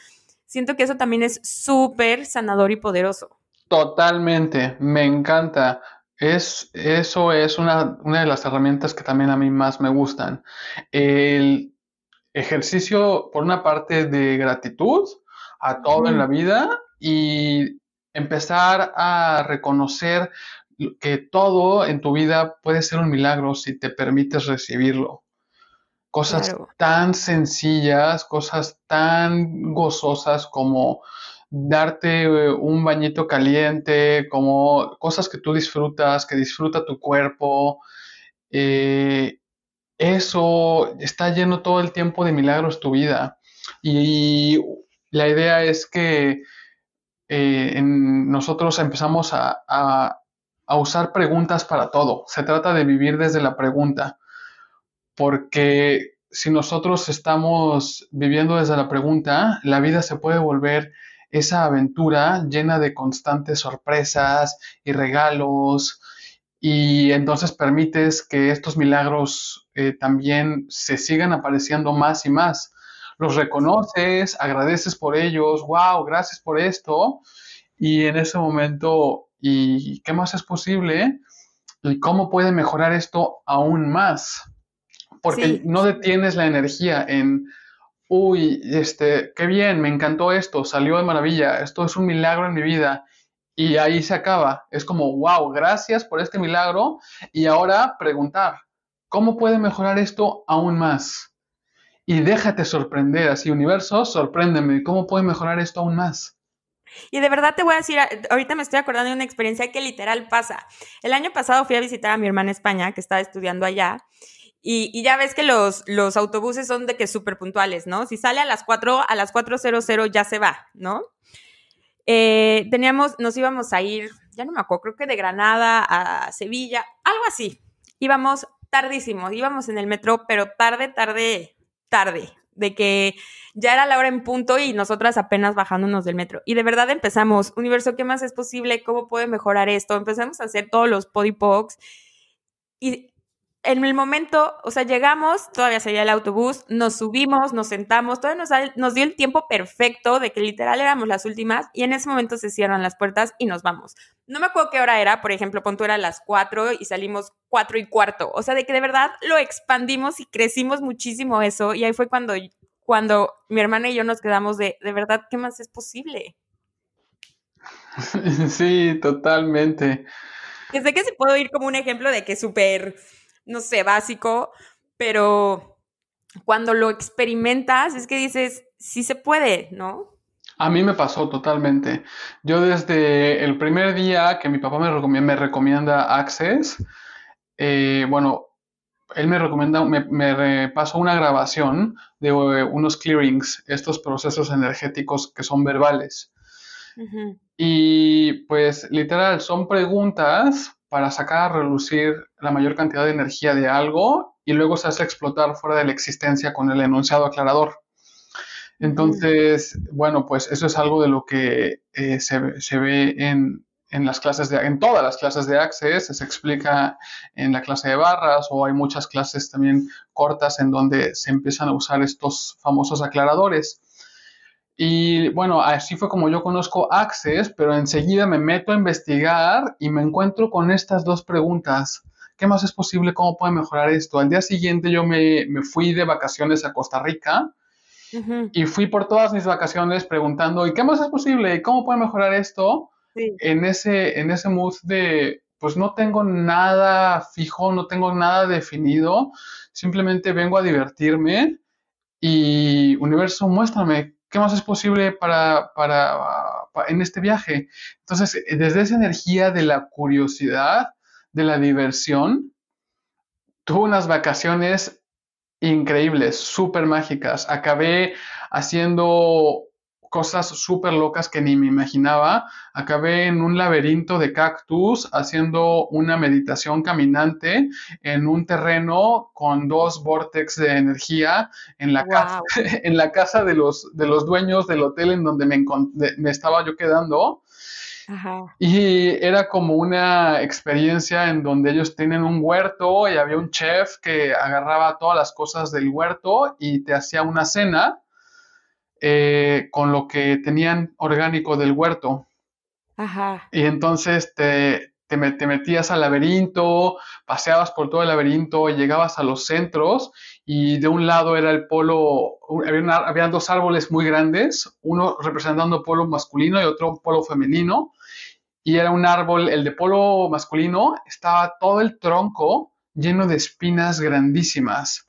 siento que eso también es súper sanador y poderoso. Totalmente, me encanta. Es, eso es una, una, de las herramientas que también a mí más me gustan. El ejercicio, por una parte, de gratitud a todo en la vida y empezar a reconocer que todo en tu vida puede ser un milagro si te permites recibirlo. Cosas tan sencillas, cosas tan gozosas como darte eh, un bañito caliente, como cosas que tú disfrutas, que disfruta tu cuerpo. Eh, eso está lleno todo el tiempo de milagros tu vida. Y la idea es que eh, nosotros empezamos a, a usar preguntas para todo. Se trata de vivir desde la pregunta porque si nosotros estamos viviendo desde la pregunta, la vida se puede volver esa aventura llena de constantes sorpresas y regalos y entonces permites que estos milagros eh, también se sigan apareciendo más y más. Los reconoces, agradeces por ellos, wow, gracias por esto y en ese momento, ¿y qué más es posible? ¿Y cómo puede mejorar esto aún más? Porque no detienes la energía en, uy, este, qué bien, me encantó esto, salió de maravilla, esto es un milagro en mi vida. Y ahí se acaba. Es como, wow, gracias por este milagro. Y ahora preguntar, ¿cómo puede mejorar esto aún más? Y déjate sorprender, así, universo, sorpréndeme, ¿cómo puede mejorar esto aún más? Y de verdad te voy a decir, ahorita me estoy acordando de una experiencia que literal pasa. El año pasado fui a visitar a mi hermana en España, que estaba estudiando allá, y, ya ves que los, los autobuses son de que súper puntuales, ¿no? Si sale a las 4, a las 4.00 ya se va, ¿no? Eh, teníamos, nos íbamos a ir, ya no me acuerdo, creo que de Granada a Sevilla, algo así. Íbamos tardísimo, íbamos en el metro, pero tarde, tarde, tarde, de que ya era la hora en punto y nosotras apenas bajándonos del metro. Y de verdad empezamos, universo, ¿qué más es posible? ¿Cómo puede mejorar esto? Empezamos a hacer todos los podipocs y en el momento, o sea, llegamos, todavía salía el autobús, nos subimos, nos sentamos, todavía nos, nos, dio el tiempo perfecto de que literal éramos las últimas y en ese momento se cierran las puertas y nos vamos. No me acuerdo qué hora era, por ejemplo, punto era las cuatro y salimos cuatro y cuarto. O sea, de que de verdad lo expandimos y crecimos muchísimo eso y ahí fue cuando, cuando mi hermana y yo nos quedamos de, de verdad, ¿qué más es posible? *laughs* Sí, totalmente. Que sé que se puedo ir como un ejemplo de que súper no sé, básico, pero cuando lo experimentas es que dices, sí se puede, ¿no? A mí me pasó totalmente. Yo desde el primer día que mi papá me recomienda, me recomienda Access, eh, bueno, él me recomienda, me, pasó una grabación de eh, unos clearings, estos procesos energéticos que son verbales. Y pues literal, son preguntas para sacar a relucir la mayor cantidad de energía de algo y luego se hace explotar fuera de la existencia con el enunciado aclarador. Entonces, bueno, pues eso es algo de lo que eh, se, ve en, las clases de, en todas las clases de Access, se explica en la clase de barras o hay muchas clases también cortas en donde se empiezan a usar estos famosos aclaradores. Y bueno, así fue como yo conozco Access, pero enseguida me meto a investigar y me encuentro con estas dos preguntas. ¿Qué más es posible? ¿Cómo puede mejorar esto? Al día siguiente yo me, fui de vacaciones a Costa Rica y fui por todas mis vacaciones preguntando, ¿y qué más es posible? ¿Y cómo puede mejorar esto? En, ese, en ese mood de, pues no tengo nada fijo, no tengo nada definido, simplemente vengo a divertirme y universo, muéstrame ¿qué más es posible para, en este viaje? Entonces, desde esa energía de la curiosidad, de la diversión, tuve unas vacaciones increíbles, súper mágicas. Acabé haciendo cosas súper locas que ni me imaginaba. Acabé en un laberinto de cactus haciendo una meditación caminante en un terreno con dos vortex de energía en la, casa, *laughs* en la casa de los, de los dueños del hotel en donde me, me estaba yo quedando. Y era como una experiencia en donde ellos tienen un huerto y había un chef que agarraba todas las cosas del huerto y te hacía una cena eh, con lo que tenían orgánico del huerto. Ajá. Y entonces te, te, metías al laberinto, paseabas por todo el laberinto, llegabas a los centros y de un lado era el polo, había, dos árboles muy grandes, uno representando polo masculino y otro polo femenino. Y era un árbol, el de polo masculino, estaba todo el tronco lleno de espinas grandísimas.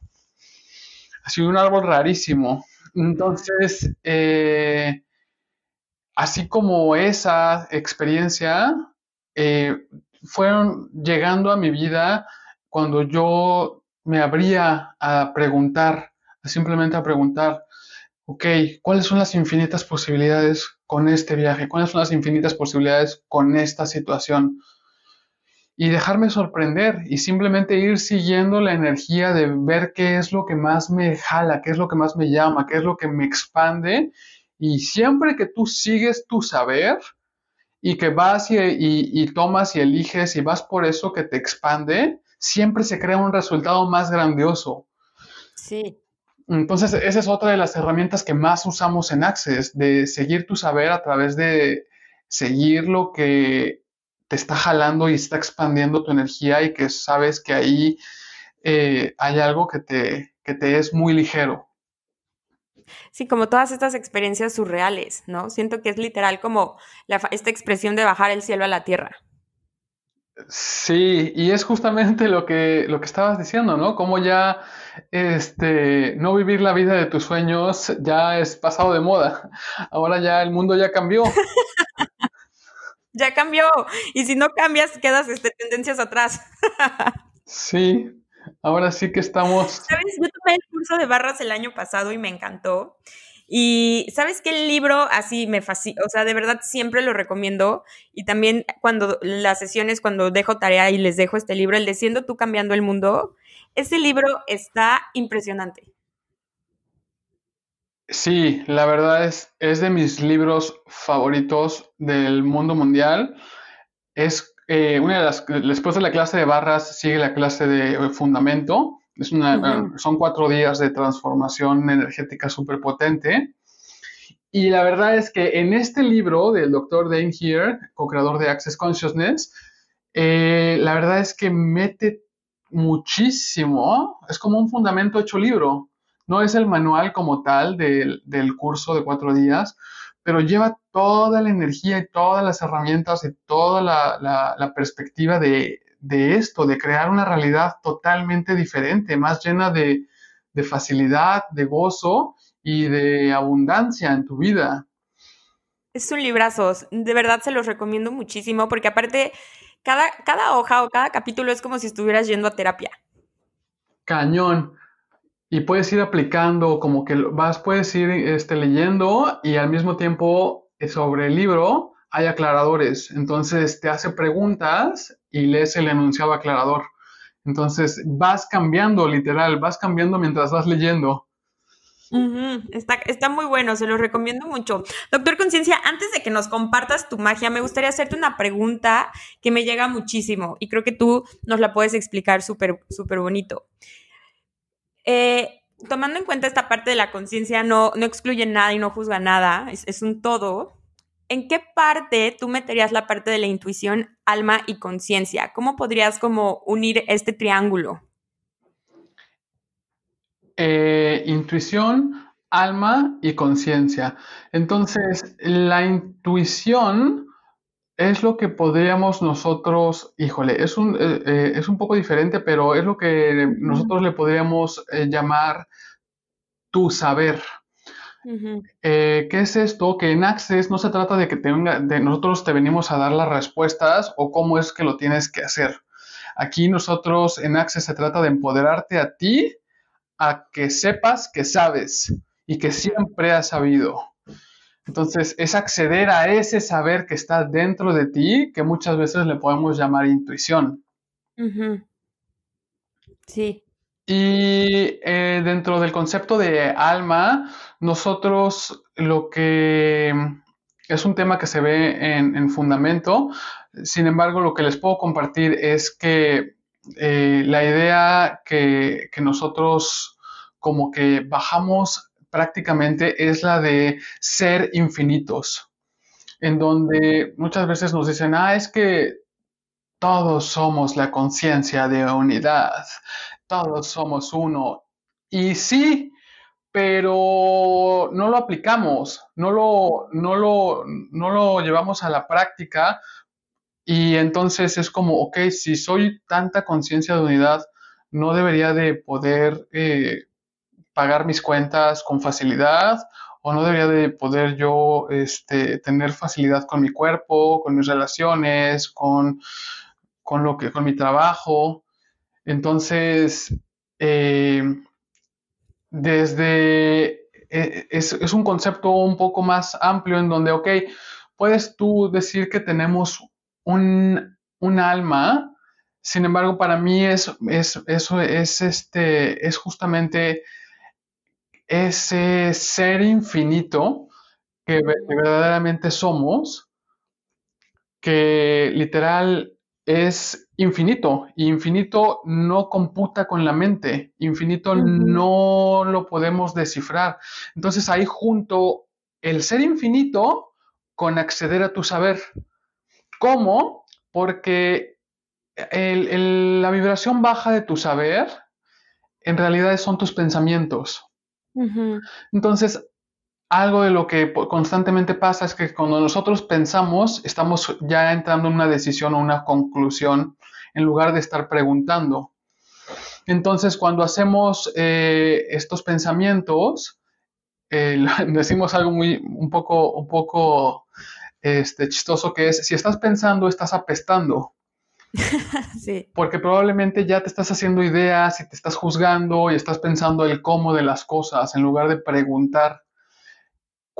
Así un árbol rarísimo. Entonces, eh, así como esa experiencia, eh, fueron llegando a mi vida cuando yo me abría a preguntar, simplemente a preguntar, ok, ¿cuáles son las infinitas posibilidades con este viaje? ¿Cuáles son las infinitas posibilidades con esta situación? Y dejarme sorprender y simplemente ir siguiendo la energía de ver qué es lo que más me jala, qué es lo que más me llama, qué es lo que me expande. Y siempre que tú sigues tu saber y que vas y, tomas y eliges y vas por eso que te expande, siempre se crea un resultado más grandioso. Sí. Entonces, esa es otra de las herramientas que más usamos en Access, de seguir tu saber a través de seguir lo que te está jalando y está expandiendo tu energía y que sabes que ahí eh, hay algo que te, que te es muy ligero. Sí, como todas estas experiencias surreales, ¿no? Siento que es literal como esta expresión de bajar el cielo a la tierra. Sí, y es justamente lo que, lo que estabas diciendo, ¿no? Como ya este, no vivir la vida de tus sueños ya es pasado de moda. *laughs* Ahora ya el mundo ya cambió. *laughs* ya cambió. Y si no cambias, quedas este, tendencias atrás. *laughs* sí, ahora sí que estamos. ¿Sabes? Yo tomé el curso de barras el año pasado y me encantó. Y sabes que el libro así me fascina, o sea, de verdad siempre lo recomiendo. Y también cuando las sesiones, cuando dejo tarea y les dejo este libro, el de Siendo tú cambiando el mundo, ese libro está impresionante. Sí, la verdad es, es de mis libros favoritos del mundo mundial. Es eh, una de las, después de la clase de barras sigue la clase de fundamento es una, Son cuatro días de transformación energética súper potente. Y la verdad es que en este libro del doctor Dane Here, co-creador de Access Consciousness, eh, la verdad es que mete muchísimo, es como un fundamento hecho libro. No es el manual como tal del, del curso de cuatro días, pero lleva toda la energía y todas las herramientas y toda la, la, la perspectiva de, de esto, de crear una realidad totalmente diferente, más llena de, facilidad, de gozo y de abundancia en tu vida. Es un librazo, de verdad se los recomiendo muchísimo porque aparte cada, cada hoja o cada capítulo es como si estuvieras yendo a terapia. Cañón. Y puedes ir aplicando, como que vas, puedes ir este, leyendo y al mismo tiempo eh, sobre el libro hay aclaradores. Entonces te hace preguntas y lees el enunciado aclarador. Entonces vas cambiando, literal, vas cambiando mientras vas leyendo. está, está, muy bueno, se lo recomiendo mucho. Doctor Conciencia, antes de que nos compartas tu magia, me gustaría hacerte una pregunta que me llega muchísimo y creo que tú nos la puedes explicar súper, súper bonito. Eh, tomando en cuenta esta parte de la conciencia, no, no excluye nada y no juzga nada, es, un todo. ¿en qué parte tú meterías la parte de la intuición, alma y conciencia? ¿Cómo podrías como unir este triángulo? Eh, intuición, alma y conciencia. Entonces, la intuición es lo que podríamos nosotros, híjole, es un, eh, eh, es un poco diferente, pero es lo que nosotros le podríamos llamar tu saber. Eh, ¿Qué es esto? Que en Access no se trata de que de nosotros te venimos a dar las respuestas o cómo es que lo tienes que hacer. Aquí nosotros en Access se trata de empoderarte a ti a que sepas que sabes y que siempre has sabido. Entonces es acceder a ese saber que está dentro de ti que muchas veces le podemos llamar intuición. Sí. Y eh, dentro del concepto de alma, nosotros lo que es un tema que se ve en, fundamento, sin embargo, lo que les puedo compartir es que eh, la idea que, que nosotros como que bajamos prácticamente es la de ser infinitos, en donde muchas veces nos dicen, ah, es que todos somos la conciencia de unidad, todos somos uno. Y sí, pero no lo aplicamos, no lo, no lo, no lo llevamos a la práctica y entonces es como, ok, si soy tanta conciencia de unidad, no debería de poder eh, pagar mis cuentas con facilidad o no debería de poder yo este, tener facilidad con mi cuerpo, con mis relaciones, con, con, lo que, con mi trabajo. Entonces, eh, desde, eh, es, un concepto un poco más amplio en donde, ok, puedes tú decir que tenemos un, alma, sin embargo, para mí es, eso es, este, es justamente ese ser infinito que verdaderamente somos, que literal es infinito. Y infinito no computa con la mente. Infinito no lo podemos descifrar. Entonces ahí junto el ser infinito con acceder a tu saber. ¿Cómo? Porque la vibración baja de tu saber en realidad son tus pensamientos. Entonces, algo de lo que constantemente pasa es que cuando nosotros pensamos, estamos ya entrando en una decisión o una conclusión en lugar de estar preguntando. Entonces, cuando hacemos eh, estos pensamientos, eh, *laughs* decimos algo muy, un poco, un poco este, chistoso que es, si estás pensando, estás apestando. *laughs* Porque probablemente ya te estás haciendo ideas y te estás juzgando y estás pensando el cómo de las cosas en lugar de preguntar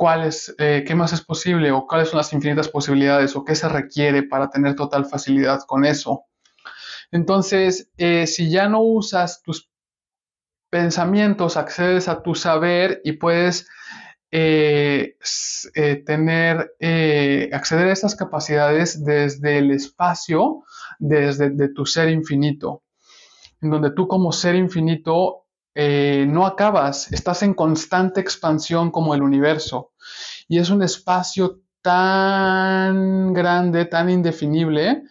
cuál es, eh, qué más es posible o cuáles son las infinitas posibilidades o qué se requiere para tener total facilidad con eso. Entonces, eh, si ya no usas tus pensamientos, accedes a tu saber y puedes eh, tener, acceder a estas capacidades desde el espacio, desde de tu ser infinito, en donde tú como ser infinito eh, no acabas, estás en constante expansión como el universo. Y es un espacio tan grande, tan indefinible,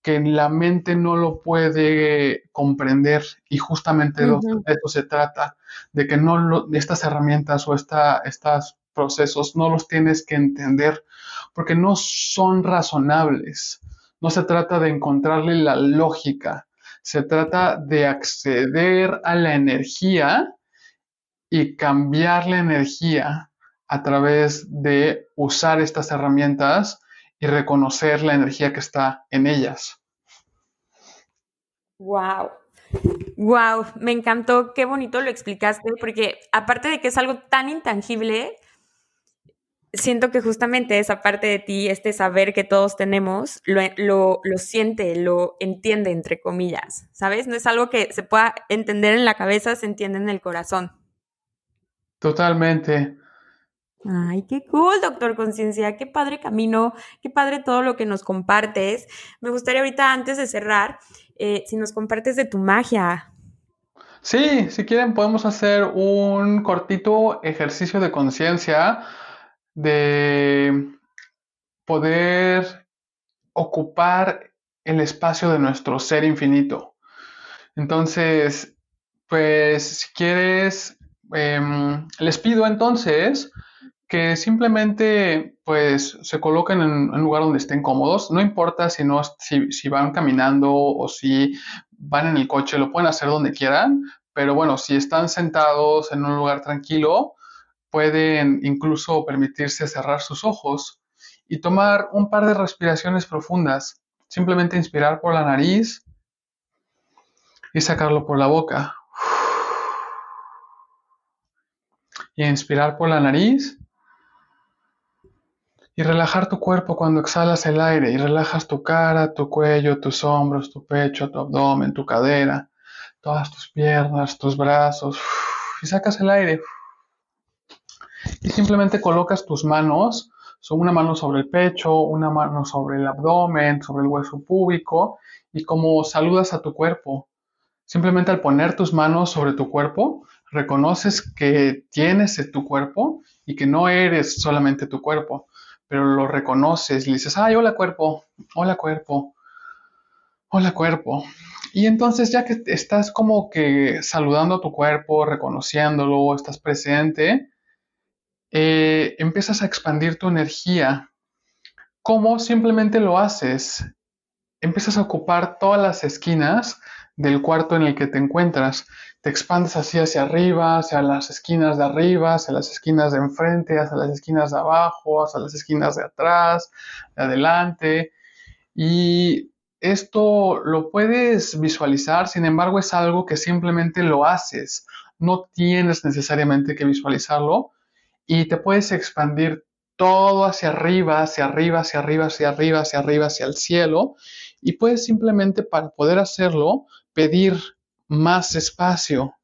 que la mente no lo puede comprender. Y justamente de eso se trata, de que no estas herramientas o estos procesos no los tienes que entender, porque no son razonables. No se trata de encontrarle la lógica, se trata de acceder a la energía y cambiar la energía a través de usar estas herramientas y reconocer la energía que está en ellas. Wow. Wow, me encantó, qué bonito lo explicaste, porque aparte de que es algo tan intangible, siento que justamente esa parte de ti, este saber que todos tenemos, lo, siente, lo entiende, entre comillas, ¿sabes? No es algo que se pueda entender en la cabeza, se entiende en el corazón. Totalmente. Ay, qué cool, doctor Conciencia, qué padre camino, qué padre todo lo que nos compartes. Me gustaría ahorita, antes de cerrar, eh, si nos compartes de tu magia. Sí, si quieren podemos hacer un cortito ejercicio de conciencia de poder ocupar el espacio de nuestro ser infinito. Entonces, pues si quieres, em, les pido entonces que simplemente pues se coloquen en un lugar donde estén cómodos. No importa si, no, si, si van caminando o si van en el coche, lo pueden hacer donde quieran, pero bueno, si están sentados en un lugar tranquilo, pueden incluso permitirse cerrar sus ojos y tomar un par de respiraciones profundas. Simplemente inspirar por la nariz y sacarlo por la boca. Y inspirar por la nariz y relajar tu cuerpo cuando exhalas el aire y relajas tu cara, tu cuello, tus hombros, tu pecho, tu abdomen, tu cadera, todas tus piernas, tus brazos y sacas el aire y simplemente colocas tus manos, una mano sobre el pecho, una mano sobre el abdomen, sobre el hueso púbico y como saludas a tu cuerpo. Simplemente al poner tus manos sobre tu cuerpo, reconoces que tienes tu cuerpo y que no eres solamente tu cuerpo, pero lo reconoces y dices, ay, hola cuerpo, hola cuerpo, hola cuerpo. Y entonces ya que estás como que saludando a tu cuerpo, reconociéndolo, estás presente, eh, empiezas a expandir tu energía. ¿Cómo? Simplemente lo haces. Empiezas a ocupar todas las esquinas del cuarto en el que te encuentras. Te expandes así hacia arriba, hacia las esquinas de arriba, hacia las esquinas de enfrente, hacia las esquinas de abajo, hacia las esquinas de atrás, de adelante. Y esto lo puedes visualizar, sin embargo es algo que simplemente lo haces. No tienes necesariamente que visualizarlo, y te puedes expandir todo hacia arriba, hacia arriba, hacia arriba, hacia arriba, hacia arriba, hacia el cielo. Y puedes simplemente para poder hacerlo pedir más espacio.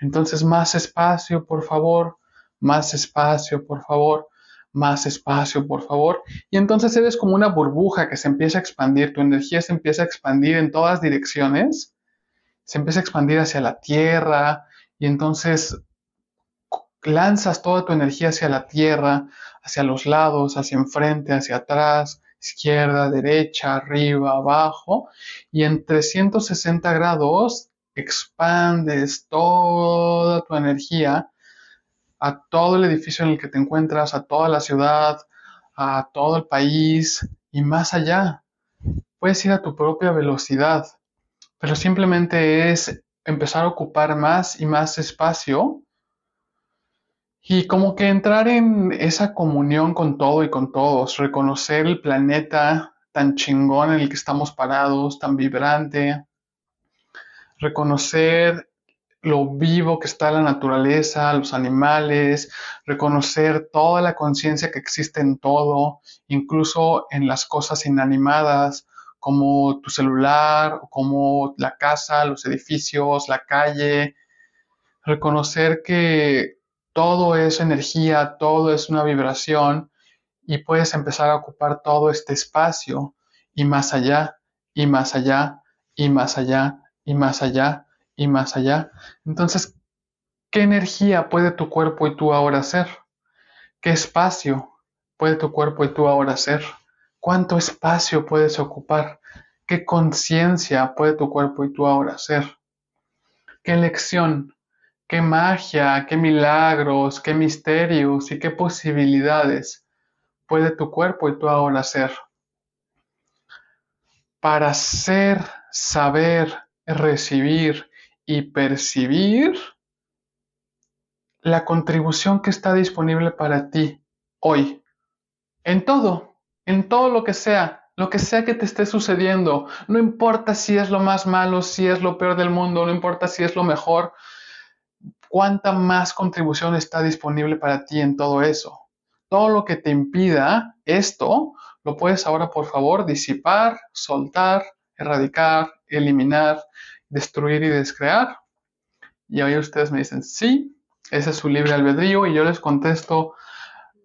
Entonces, más espacio, por favor, más espacio, por favor, más espacio, por favor. Y entonces eres como una burbuja que se empieza a expandir, tu energía se empieza a expandir en todas direcciones, se empieza a expandir hacia la tierra y entonces lanzas toda tu energía hacia la tierra, hacia los lados, hacia enfrente, hacia atrás, izquierda, derecha, arriba, abajo, y en 360 grados expandes toda tu energía a todo el edificio en el que te encuentras, a toda la ciudad, a todo el país y más allá. Puedes ir a tu propia velocidad, pero simplemente es empezar a ocupar más y más espacio y como que entrar en esa comunión con todo y con todos, reconocer el planeta tan chingón en el que estamos parados, tan vibrante, reconocer lo vivo que está la naturaleza, los animales, reconocer toda la conciencia que existe en todo, incluso en las cosas inanimadas, como tu celular, como la casa, los edificios, la calle. Reconocer que todo es energía, todo es una vibración y puedes empezar a ocupar todo este espacio y más allá, y más allá, y más allá, y más allá y más allá. Entonces, ¿qué energía puede tu cuerpo y tú ahora ser? ¿Qué espacio puede tu cuerpo y tú ahora ser? ¿Cuánto espacio puedes ocupar? ¿Qué conciencia puede tu cuerpo y tú ahora ser? ¿Qué lección? ¿Qué magia? ¿Qué milagros? ¿Qué misterios? ¿Y qué posibilidades puede tu cuerpo y tú ahora ser? Para ser, saber, recibir y percibir la contribución que está disponible para ti hoy. En todo, en todo lo que sea, lo que sea que te esté sucediendo. No importa si es lo más malo, si es lo peor del mundo, no importa si es lo mejor. ¿Cuánta más contribución está disponible para ti en todo eso? Todo lo que te impida esto, lo puedes ahora por favor disipar, soltar, erradicar, eliminar destruir y descrear? Y ahí ustedes me dicen, sí, ese es su libre albedrío y yo les contesto,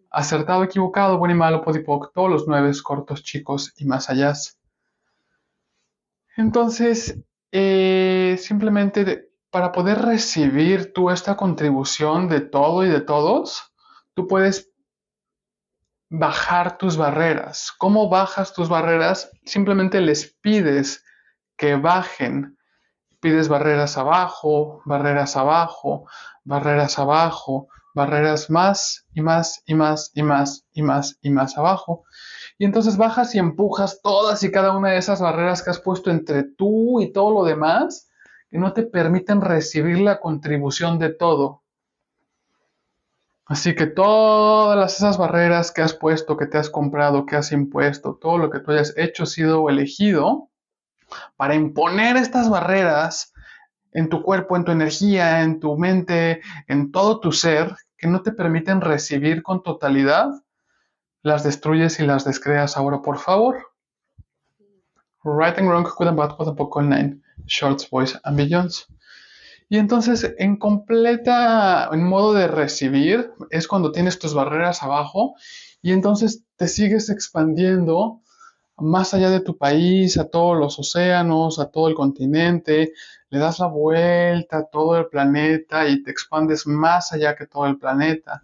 acertado, equivocado, bueno y malo, podipoc, todos los nueve cortos, chicos y más allá. Entonces, eh, simplemente para poder recibir tú esta contribución de todo y de todos, tú puedes bajar tus barreras. ¿Cómo bajas tus barreras? Simplemente les pides que bajen pides barreras abajo, barreras abajo, barreras abajo, barreras más y más y más y más y más y más abajo. Y entonces bajas y empujas todas y cada una de esas barreras que has puesto entre tú y todo lo demás que no te permiten recibir la contribución de todo. Así que todas esas barreras que has puesto, que te has comprado, que has impuesto, todo lo que tú hayas hecho, sido elegido, para imponer estas barreras en tu cuerpo, en tu energía, en tu mente, en todo tu ser, que no te permiten recibir con totalidad, las destruyes y las descreas ahora, por favor. Right and wrong, good and bad, what nine, shorts, boys and billions. Y entonces, en completa, en modo de recibir, es cuando tienes tus barreras abajo y entonces te sigues expandiendo más allá de tu país, a todos los océanos, a todo el continente, le das la vuelta a todo el planeta y te expandes más allá que todo el planeta.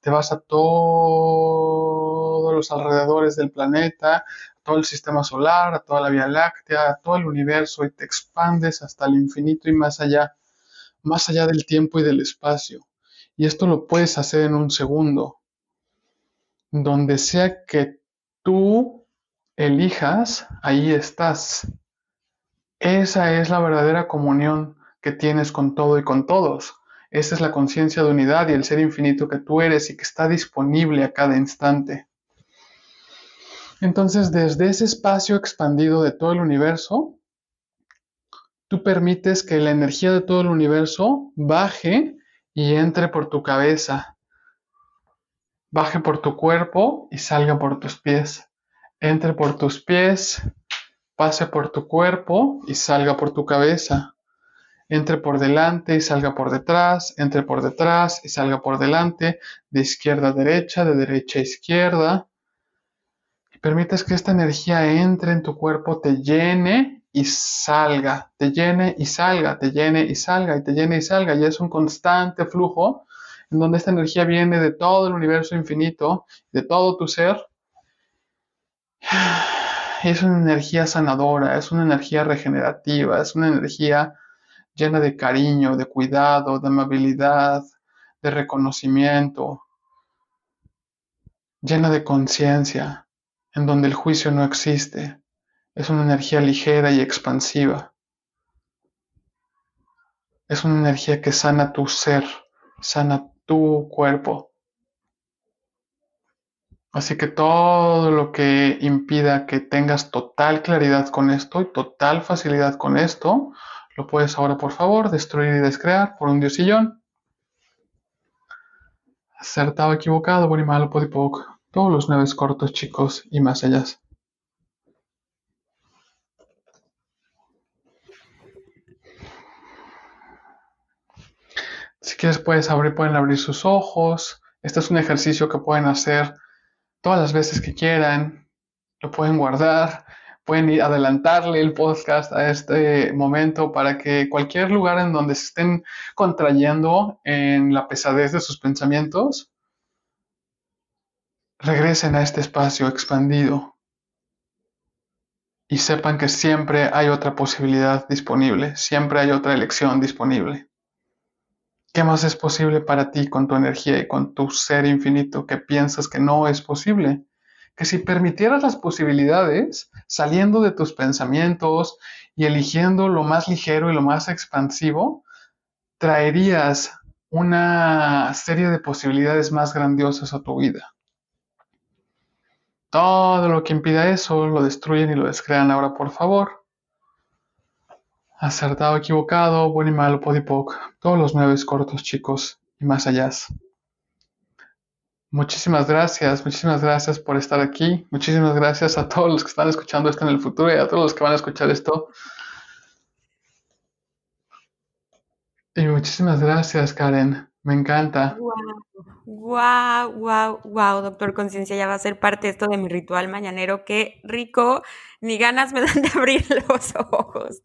Te vas a todos los alrededores del planeta, todo el sistema solar, a toda la Vía Láctea, a todo el universo y te expandes hasta el infinito y más allá, más allá del tiempo y del espacio. Y esto lo puedes hacer en un segundo. Donde sea que tú elijas, ahí estás. Esa es la verdadera comunión que tienes con todo y con todos. Esa es la conciencia de unidad y el ser infinito que tú eres y que está disponible a cada instante. Entonces, desde ese espacio expandido de todo el universo, tú permites que la energía de todo el universo baje y entre por tu cabeza, baje por tu cuerpo y salga por tus pies entre por tus pies, pase por tu cuerpo y salga por tu cabeza. Entre por delante y salga por detrás, entre por detrás y salga por delante, de izquierda a derecha, de derecha a izquierda. Permites que esta energía entre en tu cuerpo, te llene y salga, te llene y salga, te llene y salga, y te llene y salga. Y es un constante flujo en donde esta energía viene de todo el universo infinito, de todo tu ser, *sighs* es una energía sanadora, es una energía regenerativa, es una energía llena de cariño, de cuidado, de amabilidad, de reconocimiento, llena de conciencia, en donde el juicio no existe. Es una energía ligera y expansiva. Es una energía que sana tu ser, sana tu cuerpo, Así que todo lo que impida que tengas total claridad con esto y total facilidad con esto, Lo puedes ahora, por favor, destruir y descrear por un diosillón. Acertado, equivocado, bueno y malo, podipoc. Todos los nueve cortos, chicos, y más allá. Si quieres puedes abrir, pueden abrir sus ojos. Este es un ejercicio que pueden hacer todas las veces que quieran. Lo pueden guardar pueden ir adelantarle el podcast a este momento para que cualquier lugar en donde se estén contrayendo en la pesadez de sus pensamientos, regresen a este espacio expandido y sepan que siempre hay otra posibilidad disponible, siempre hay otra elección disponible. ¿Qué más es posible para ti con tu energía y con tu ser infinito que piensas que no es posible? que si permitieras las posibilidades, saliendo de tus pensamientos y eligiendo lo más ligero y lo más expansivo, traerías una serie de posibilidades más grandiosas a tu vida. Todo lo que impida eso lo destruyen y lo descrean ahora, por favor. Acertado, equivocado, bueno y malo, podipoc. Todos los nueve cortos, chicos, y más allá. Muchísimas gracias, muchísimas gracias por estar aquí. Muchísimas gracias a todos los que están escuchando esto en el futuro y a todos los que van a escuchar esto. Y muchísimas gracias, Karen. Me encanta. Wow, wow, wow, doctor Conciencia, ya va a ser parte esto de mi ritual mañanero. Qué rico, ni ganas me *laughs* dan de abrir los ojos.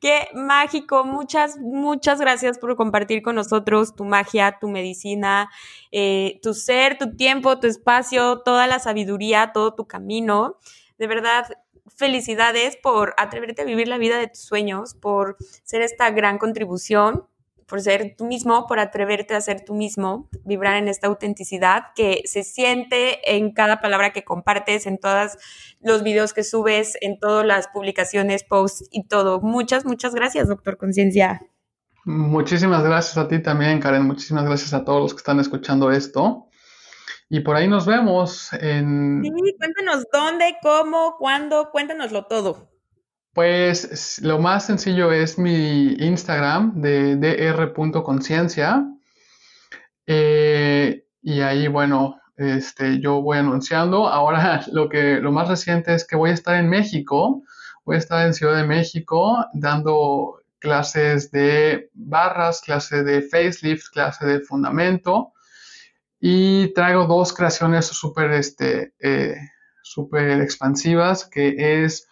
Qué mágico. Muchas, muchas gracias por compartir con nosotros tu magia, tu medicina, eh, tu ser, tu tiempo, tu espacio, toda la sabiduría, todo tu camino. De verdad, felicidades por atreverte a vivir la vida de tus sueños, por ser esta gran contribución por ser tú mismo, por atreverte a ser tú mismo, vibrar en esta autenticidad que se siente en cada palabra que compartes, en todos los videos que subes, en todas las publicaciones, posts y todo. Muchas, muchas gracias, doctor Conciencia. Muchísimas gracias a ti también, Karen. Muchísimas gracias a todos los que están escuchando esto. Y por ahí nos vemos en... Sí, cuéntanos dónde, cómo, cuándo, cuéntanoslo todo. Pues lo más sencillo es mi Instagram de dr.conciencia. Eh, y ahí, bueno, este, yo voy anunciando. Ahora *laughs* lo que lo más reciente es que voy a estar en México. Voy a estar en Ciudad de México dando clases de barras, clase de facelift, clase de fundamento. Y traigo dos creaciones súper este, eh, expansivas, que es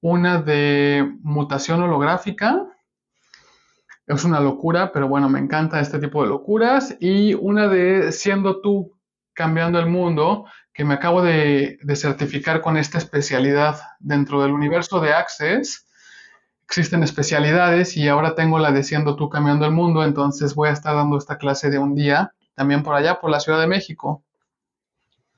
una de mutación holográfica. Es una locura, pero bueno, me encanta este tipo de locuras. Y una de siendo tú cambiando el mundo, que me acabo de, certificar con esta especialidad dentro del universo de Access. Existen especialidades y ahora tengo la de siendo tú cambiando el mundo, entonces voy a estar dando esta clase de un día también por allá, por la Ciudad de México.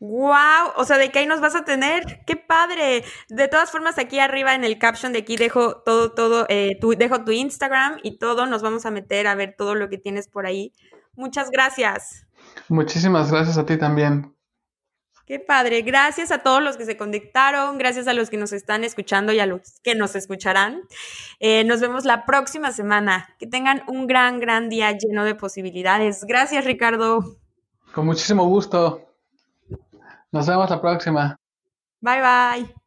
Wow, o sea, de qué ahí nos vas a tener, qué padre. De todas formas, aquí arriba en el caption de aquí dejo todo, todo, eh, tu, dejo tu Instagram y todo, nos vamos a meter a ver todo lo que tienes por ahí. Muchas gracias. Muchísimas gracias a ti también. Qué padre. Gracias a todos los que se conectaron, gracias a los que nos están escuchando y a los que nos escucharán. Eh, nos vemos la próxima semana. Que tengan un gran, gran día lleno de posibilidades. Gracias, Ricardo. Con muchísimo gusto. Nos vemos la próxima. Bye bye.